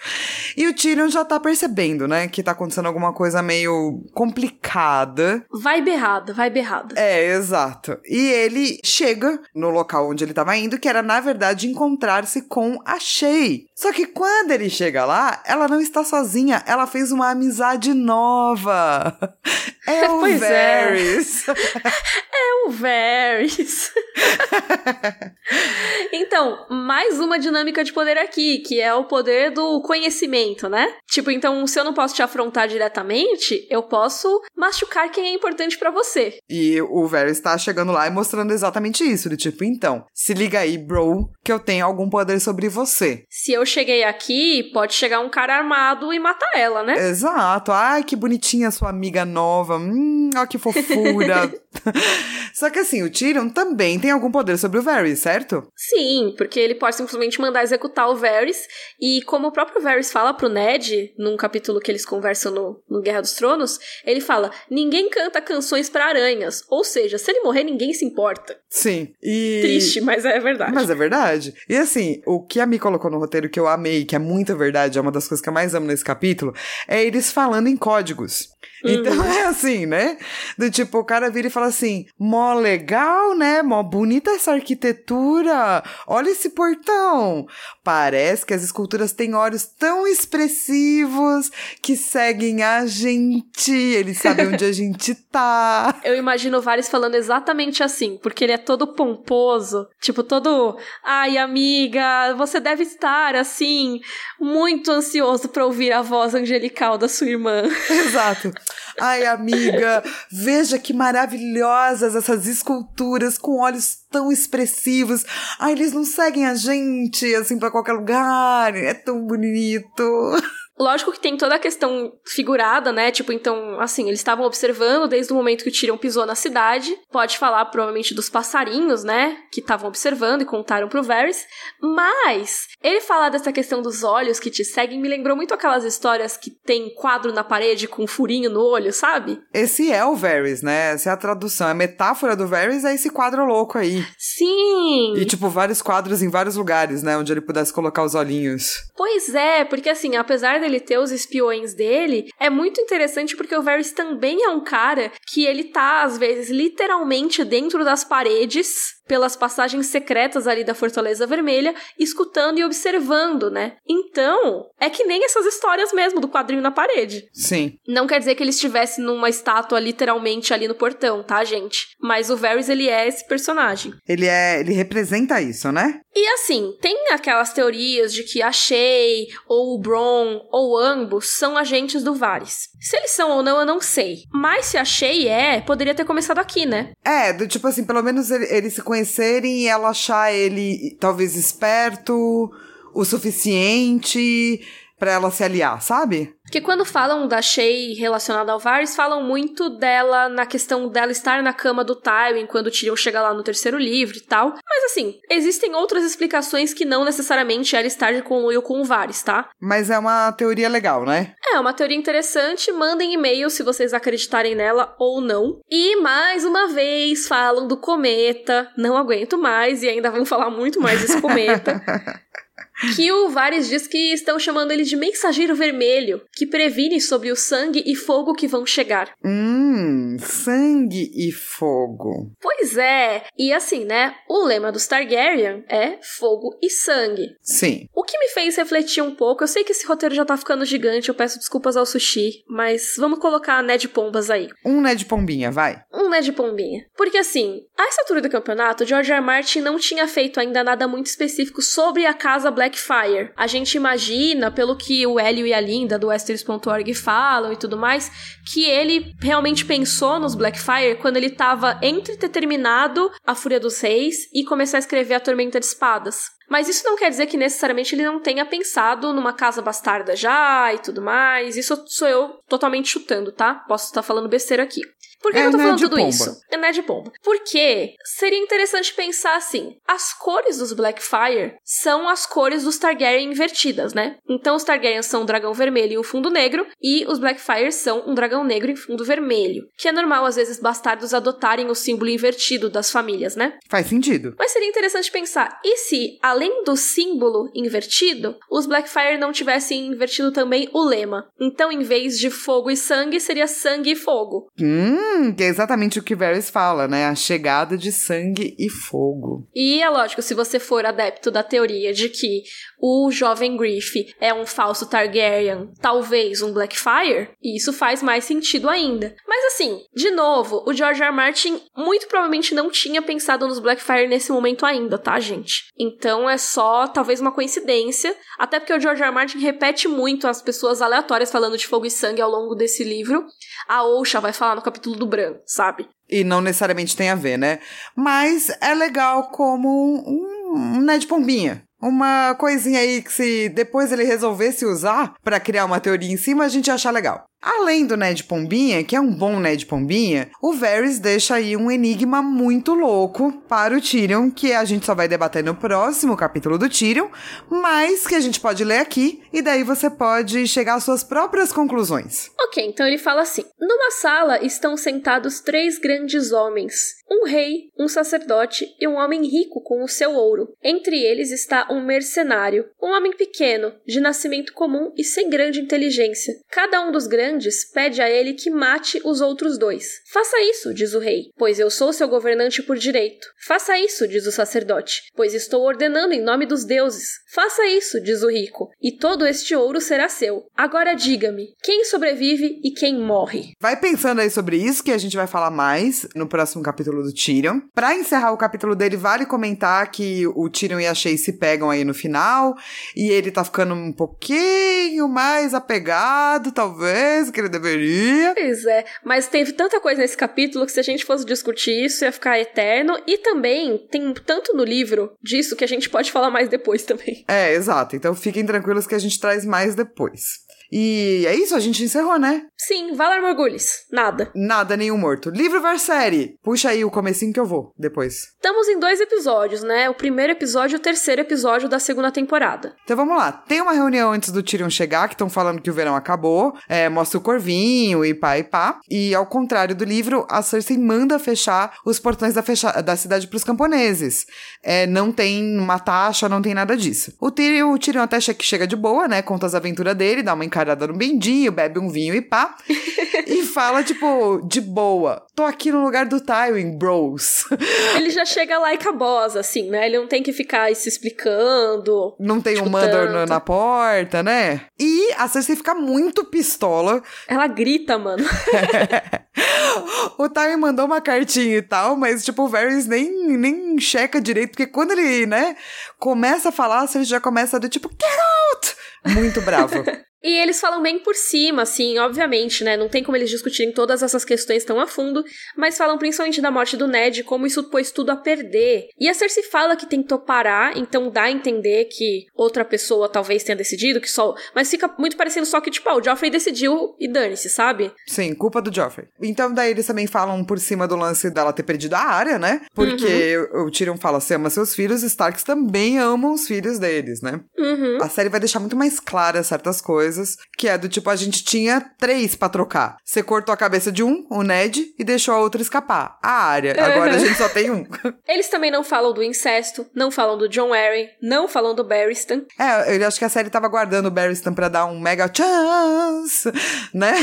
E o Tyrion já tá percebendo, né, que tá acontecendo alguma coisa meio complicada. Vai berrada, vai berrada. É, exato. E ele chega no local onde ele estava indo, que era na verdade encontrar-se com a Shay. Só que quando ele chega lá, ela não está sozinha, ela fez uma amizade nova. É o pois é. Varys. É. é o Varys. então, mais uma dinâmica de poder aqui, que é o poder do conhecimento, né? Tipo, então, se eu não posso te afrontar diretamente, eu posso machucar quem é importante para você. E o Varys tá chegando lá e mostrando exatamente isso, de tipo, então, se liga aí, bro, que eu tenho algum poder sobre você. Se eu cheguei aqui, pode chegar um cara armado e matar ela, né? Exato. Ai, que bonitinha sua amiga nova. Hum, ó que fofura. Só que assim, o Tyrion também tem algum poder sobre o Varys, certo? Sim, porque ele pode simplesmente mandar executar o Varys. E como o próprio Varys fala pro Ned, num capítulo que eles conversam no, no Guerra dos Tronos, ele fala: ninguém canta canções para aranhas. Ou seja, se ele morrer, ninguém se importa. Sim. E... Triste, mas é verdade. Mas é verdade. E assim, o que a Mi colocou no roteiro que eu amei, que é muita verdade, é uma das coisas que eu mais amo nesse capítulo, é eles falando em códigos. Então uhum. é assim, né? Do tipo, o cara vira e fala assim: mó legal, né? Mó bonita essa arquitetura. Olha esse portão. Parece que as esculturas têm olhos tão expressivos que seguem a gente. Eles sabem onde a gente tá. Eu imagino vários falando exatamente assim, porque ele é todo pomposo, tipo, todo. Ai, amiga, você deve estar assim, muito ansioso para ouvir a voz angelical da sua irmã. Exato. Ai, amiga, veja que maravilhosas essas esculturas com olhos tão expressivos. Ai, eles não seguem a gente assim para qualquer lugar. É tão bonito. Lógico que tem toda a questão figurada, né? Tipo, então, assim, eles estavam observando desde o momento que o Tyrion pisou na cidade. Pode falar, provavelmente, dos passarinhos, né? Que estavam observando e contaram pro Varys. Mas, ele falar dessa questão dos olhos que te seguem me lembrou muito aquelas histórias que tem quadro na parede com um furinho no olho, sabe? Esse é o Varys, né? Essa é a tradução. A metáfora do Varys é esse quadro louco aí. Sim! E, tipo, vários quadros em vários lugares, né? Onde ele pudesse colocar os olhinhos. Pois é, porque, assim, apesar dele ter os espiões dele, é muito interessante porque o Varys também é um cara que ele tá, às vezes, literalmente dentro das paredes pelas passagens secretas ali da Fortaleza Vermelha, escutando e observando, né? Então, é que nem essas histórias mesmo do quadrinho na parede. Sim. Não quer dizer que ele estivesse numa estátua literalmente ali no portão, tá, gente? Mas o Varys, ele é esse personagem. Ele é, ele representa isso, né? E assim, tem aquelas teorias de que a Shay, ou o Bron, ou ambos são agentes do Varys. Se eles são ou não, eu não sei. Mas se a Shay é, poderia ter começado aqui, né? É, do tipo assim, pelo menos eles ele se conhecerem e ela achar ele talvez esperto o suficiente para ela se aliar, sabe? Porque quando falam da Shay relacionada ao Varys, falam muito dela na questão dela estar na cama do Tywin quando o Tyrion chega lá no terceiro livro e tal. Mas assim, existem outras explicações que não necessariamente ela estar de conluio com o Varys, tá? Mas é uma teoria legal, né? É, uma teoria interessante. Mandem e-mail se vocês acreditarem nela ou não. E mais uma vez falam do cometa. Não aguento mais e ainda vão falar muito mais desse cometa. que o Varys diz que estão chamando ele de mensageiro vermelho, que previne sobre o sangue e fogo que vão chegar. Hum, sangue e fogo. Pois é, e assim, né? O lema dos Targaryen é fogo e sangue. Sim. O que me fez refletir um pouco, eu sei que esse roteiro já tá ficando gigante, eu peço desculpas ao sushi, mas vamos colocar Ned Pombas aí. Um Ned Pombinha, vai. Um Ned Pombinha. Porque assim, a essa altura do campeonato, George R. R. Martin não tinha feito ainda nada muito específico sobre a casa Blackfire. A gente imagina, pelo que o Hélio e a Linda do Westeros.org falam e tudo mais, que ele realmente pensou nos Blackfire quando ele estava entre ter terminado A Fúria dos Reis e começar a escrever A Tormenta de Espadas. Mas isso não quer dizer que necessariamente ele não tenha pensado numa casa bastarda já e tudo mais. Isso sou eu totalmente chutando, tá? Posso estar falando besteira aqui. Por que, É que eu tô falando tudo Pomba. isso? É Ned Pomba. Porque seria interessante pensar assim: as cores dos Blackfire são as cores dos Targaryen invertidas, né? Então os Targaryen são um dragão vermelho e um fundo negro, e os Blackfire são um dragão negro e fundo vermelho. Que é normal, às vezes, bastardos adotarem o símbolo invertido das famílias, né? Faz sentido. Mas seria interessante pensar, e se, além do símbolo invertido, os Blackfire não tivessem invertido também o lema? Então, em vez de fogo e sangue, seria sangue e fogo. Hum, que é exatamente o que Varys fala, né? A chegada de sangue e fogo. E é lógico, se você for adepto da teoria de que o jovem Griff é um falso Targaryen, talvez um Blackfire, isso faz mais sentido ainda. Mas assim, de novo, o George R. R. Martin muito provavelmente não tinha pensado nos Blackfire nesse momento ainda, tá, gente? Então é só talvez uma coincidência, até porque o George R. R. Martin repete muito as pessoas aleatórias falando de fogo e sangue ao longo desse livro. A Osha vai falar no capítulo do Bran, sabe? E não necessariamente tem a ver, né? Mas é legal como um, um Ned Pombinha. Uma coisinha aí que se depois ele resolvesse usar pra criar uma teoria em cima, a gente ia achar legal. Além do Ned Pombinha, que é um bom Ned Pombinha, o Varys deixa aí um enigma muito louco para o Tyrion, que a gente só vai debater no próximo capítulo do Tyrion, mas que a gente pode ler aqui, e daí você pode chegar às suas próprias conclusões. Ok, então ele fala assim: Numa sala estão sentados três grandes homens: um rei, um sacerdote e um homem rico com o seu ouro. Entre eles está um mercenário, um homem pequeno, de nascimento comum e sem grande inteligência. Cada um dos grandes pede a ele que mate os outros dois. Faça isso, diz o rei, pois eu sou seu governante por direito. Faça isso, diz o sacerdote, pois estou ordenando em nome dos deuses. Faça isso, diz o rico, e todo este ouro será seu. Agora diga-me, quem sobrevive e quem morre? Vai pensando aí sobre isso, que a gente vai falar mais no próximo capítulo do Tyrion. Pra encerrar o capítulo dele, vale comentar que o Tyrion e a Shay se pegam aí no final, e ele tá ficando um pouquinho mais apegado, talvez, que ele deveria. Pois é, mas teve tanta coisa nesse capítulo que se a gente fosse discutir isso ia ficar eterno. E também tem tanto no livro disso que a gente pode falar mais depois também. É, exato. Então fiquem tranquilos que a gente traz mais depois. E é isso, a gente encerrou, né? Sim, Valar Morgulhos. Nada. Nada, nenhum morto. Livro versus série. Puxa aí o comecinho que eu vou, depois. Estamos em dois episódios, né? O primeiro episódio e o terceiro episódio da segunda temporada. Então vamos lá. Tem uma reunião antes do Tyrion chegar, que estão falando que o verão acabou. É, mostra o corvinho e pá e pá. E ao contrário do livro, a Cersei manda fechar os portões da, fecha da cidade pros camponeses. É, não tem uma taxa, não tem nada disso. O Tyrion, o Tyrion até che- que chega de boa, né? Conta as aventuras dele, dá uma encarada no bendinho, bebe um vinho e pá. e fala, tipo, de boa. Tô aqui no lugar do Tywin, bros. Ele já chega lá e cabosa, assim, né? Ele não tem que ficar se explicando. Não tem um Mandor tanto. na porta, né? E a Cersei fica muito pistola. Ela grita, mano. o Tywin mandou uma cartinha e tal, mas, tipo, o Varys nem, nem checa direito, porque quando ele, né, começa a falar, a Cersei já começa do tipo, get out! Muito bravo. E eles falam bem por cima, assim, obviamente, né? Não tem como eles discutirem todas essas questões tão a fundo, mas falam principalmente da morte do Ned, como isso pôs tudo a perder. E a Cersei fala que tentou parar, então dá a entender que outra pessoa talvez tenha decidido, que só. Mas fica muito parecendo só que, tipo, ah, o Joffrey decidiu e dane-se, sabe? Sim, culpa do Joffrey. Então, daí eles também falam por cima do lance dela ter perdido a área, né? Porque uhum. o Tyrion fala: você ama seus filhos, Starks também amam os filhos deles, né? Uhum. A série vai deixar muito mais claras certas coisas, que é do tipo: a gente tinha três pra trocar. Você cortou a cabeça de um, o Ned, e deixou a outra escapar. A área. Agora a gente só tem um. Eles também não falam do incesto, não falam do John Arryn, não falam do Barristan. É, eu acho que a série tava guardando o Barristan pra dar um mega chance, né?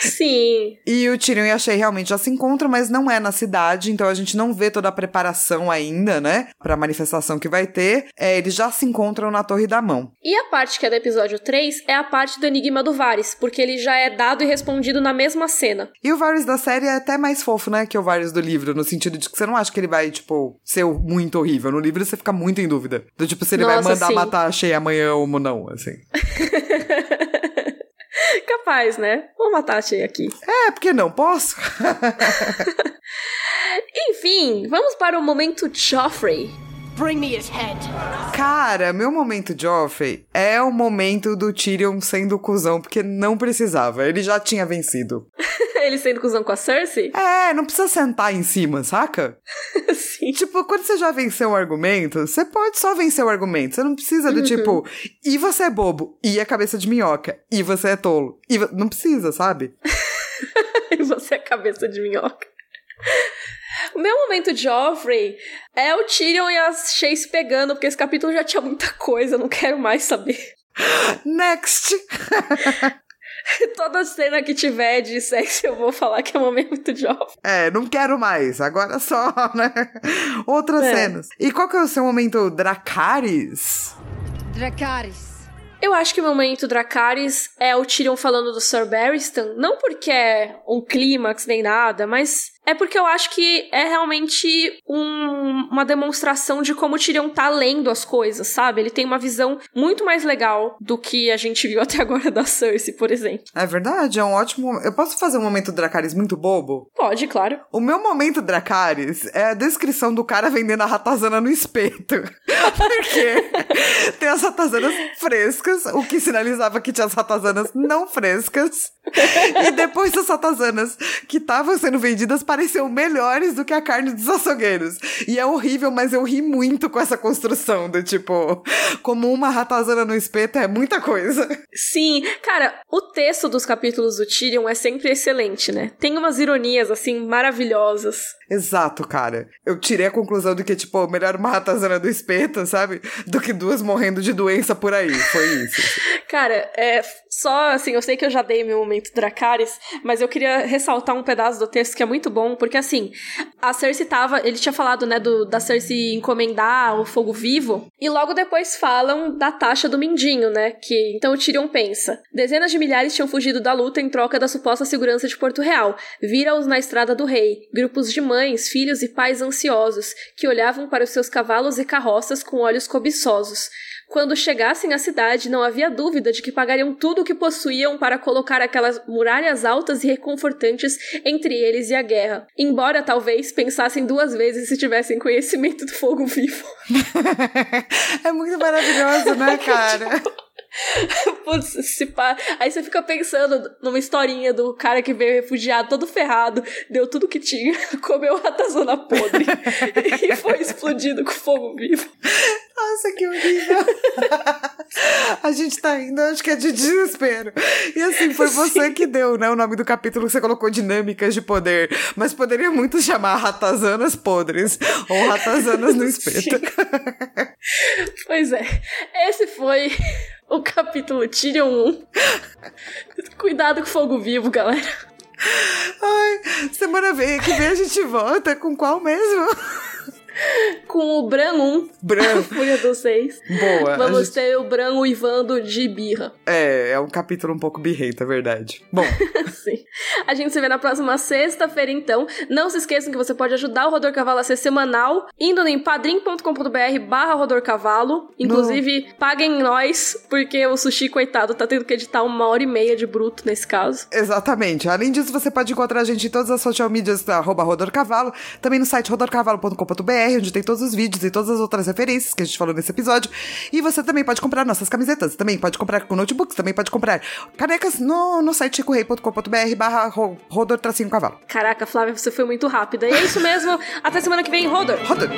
Sim. E o Tyrion e a Shay realmente já se encontram, mas não é na cidade, então a gente não vê toda a preparação ainda, né? Pra manifestação que vai ter. É, eles já se encontram na Torre da Mão. E a parte que é do episódio 3 é a parte do Enigma do Varys, porque ele já é dado e respondido na mesma cena. E o Varys da série é até mais fofo, né, que o Varys do livro, no sentido de que você não acha que ele vai, tipo, ser muito horrível. No livro você fica muito em dúvida. Do tipo, se ele Nossa, vai mandar sim. matar a Shea amanhã ou não, assim. Capaz, né? Vou matar a Shea aqui. É, porque não posso? Enfim, vamos para o momento Joffrey. Bring me his head. Cara, meu momento Joffrey é o momento do Tyrion sendo cuzão, porque não precisava. Ele já tinha vencido. ele sendo cuzão com a Cersei? É, não precisa sentar em cima, saca? Sim. Tipo, quando você já venceu um argumento, você pode só vencer o argumento. Você não precisa do uhum. tipo, e você é bobo, e é cabeça de minhoca, e você é tolo. E não precisa, sabe? e você é cabeça de minhoca. O meu momento Joffrey é o Tyrion e as Chase pegando, porque esse capítulo já tinha muita coisa, eu não quero mais saber. Next! Toda cena que tiver de sexo eu vou falar que é um momento Joffrey. É, não quero mais, agora só, né? Outras é. cenas. E qual que é o seu momento Dracarys? Dracarys. Eu acho que o momento Dracarys é o Tyrion falando do Sir Barristan, não porque é um clímax nem nada, mas é porque eu acho que é realmente um, uma demonstração de como o Tyrion tá lendo as coisas, sabe? Ele tem uma visão muito mais legal do que a gente viu até agora da Cersei, por exemplo. É verdade, é um ótimo. Eu posso fazer um momento Dracarys muito bobo? Pode, claro. O meu momento Dracarys é a descrição do cara vendendo a ratazana no espeto. porque tem as ratazanas frescas, o que sinalizava que tinha as ratazanas não frescas. e depois as ratazanas que estavam sendo vendidas pareceu melhores do que a carne dos açougueiros. E é horrível, mas eu ri muito com essa construção do tipo, como uma ratazana no espeto é muita coisa. Sim, cara, o texto dos capítulos do Tyrion é sempre excelente, né? Tem umas ironias assim maravilhosas. Exato, cara. Eu tirei a conclusão de que, tipo, melhor uma ratazana do espeto, sabe? Do que duas morrendo de doença por aí. Foi isso. cara, é só assim, eu sei que eu já dei meu momento Dracarys, mas eu queria ressaltar um pedaço do texto que é muito bom, porque assim, a Cersei tava, ele tinha falado, né, do, da Cersei encomendar o fogo vivo, e logo depois falam da taxa do Mindinho, né, que então o Tyrion pensa, dezenas de milhares tinham fugido da luta em troca da suposta segurança de Porto Real, vira-os na estrada do rei, grupos de mães, filhos e pais ansiosos, que olhavam para os seus cavalos e carroças com olhos cobiçosos, quando chegassem à cidade, não havia dúvida de que pagariam tudo o que possuíam para colocar aquelas muralhas altas e reconfortantes entre eles e a guerra. Embora talvez pensassem duas vezes se tivessem conhecimento do fogo vivo. é muito maravilhoso, né, cara? Putz, se pá. Aí você fica pensando numa historinha do cara que veio refugiado todo ferrado, deu tudo que tinha, comeu ratazana podre e foi explodido com fogo vivo. Nossa, que horrível. a gente tá indo, acho que é de desespero. E assim, foi você Sim. que deu, né? O nome do capítulo que você colocou dinâmicas de poder. Mas poderia muito chamar ratazanas podres ou ratazanas no espeto. pois é. Esse foi o capítulo Tyrion 1. Cuidado com fogo vivo, galera. Ai, semana que vem a gente volta com qual mesmo? Com o Bran 1. Bran. Fúria dos Seis. Boa. Vamos gente... ter o Bran uivando de birra. É, é um capítulo um pouco birrenta, é verdade. Bom. Sim. A gente se vê na próxima sexta-feira, então. Não se esqueçam que você pode ajudar o Rodor Cavalo a ser semanal, indo em padrim.com.br barra Rodor Cavalo. Inclusive, no... paguem nós, porque o Sushi, coitado, tá tendo que editar uma hora e meia de bruto nesse caso. Exatamente. Além disso, você pode encontrar a gente em todas as social medias da arroba Rodor Cavalo, também no site rodorcavalo.com.br, onde tem todos os vídeos e todas as outras referências que a gente falou nesse episódio. E você também pode comprar nossas camisetas, também pode comprar com notebooks, também pode comprar canecas no, no site chicorei.com.br barra Rodor Tracinho Cavalo. Caraca, Flávia, você foi muito rápida. E é isso mesmo. Até semana que vem, Rodor. Rodor.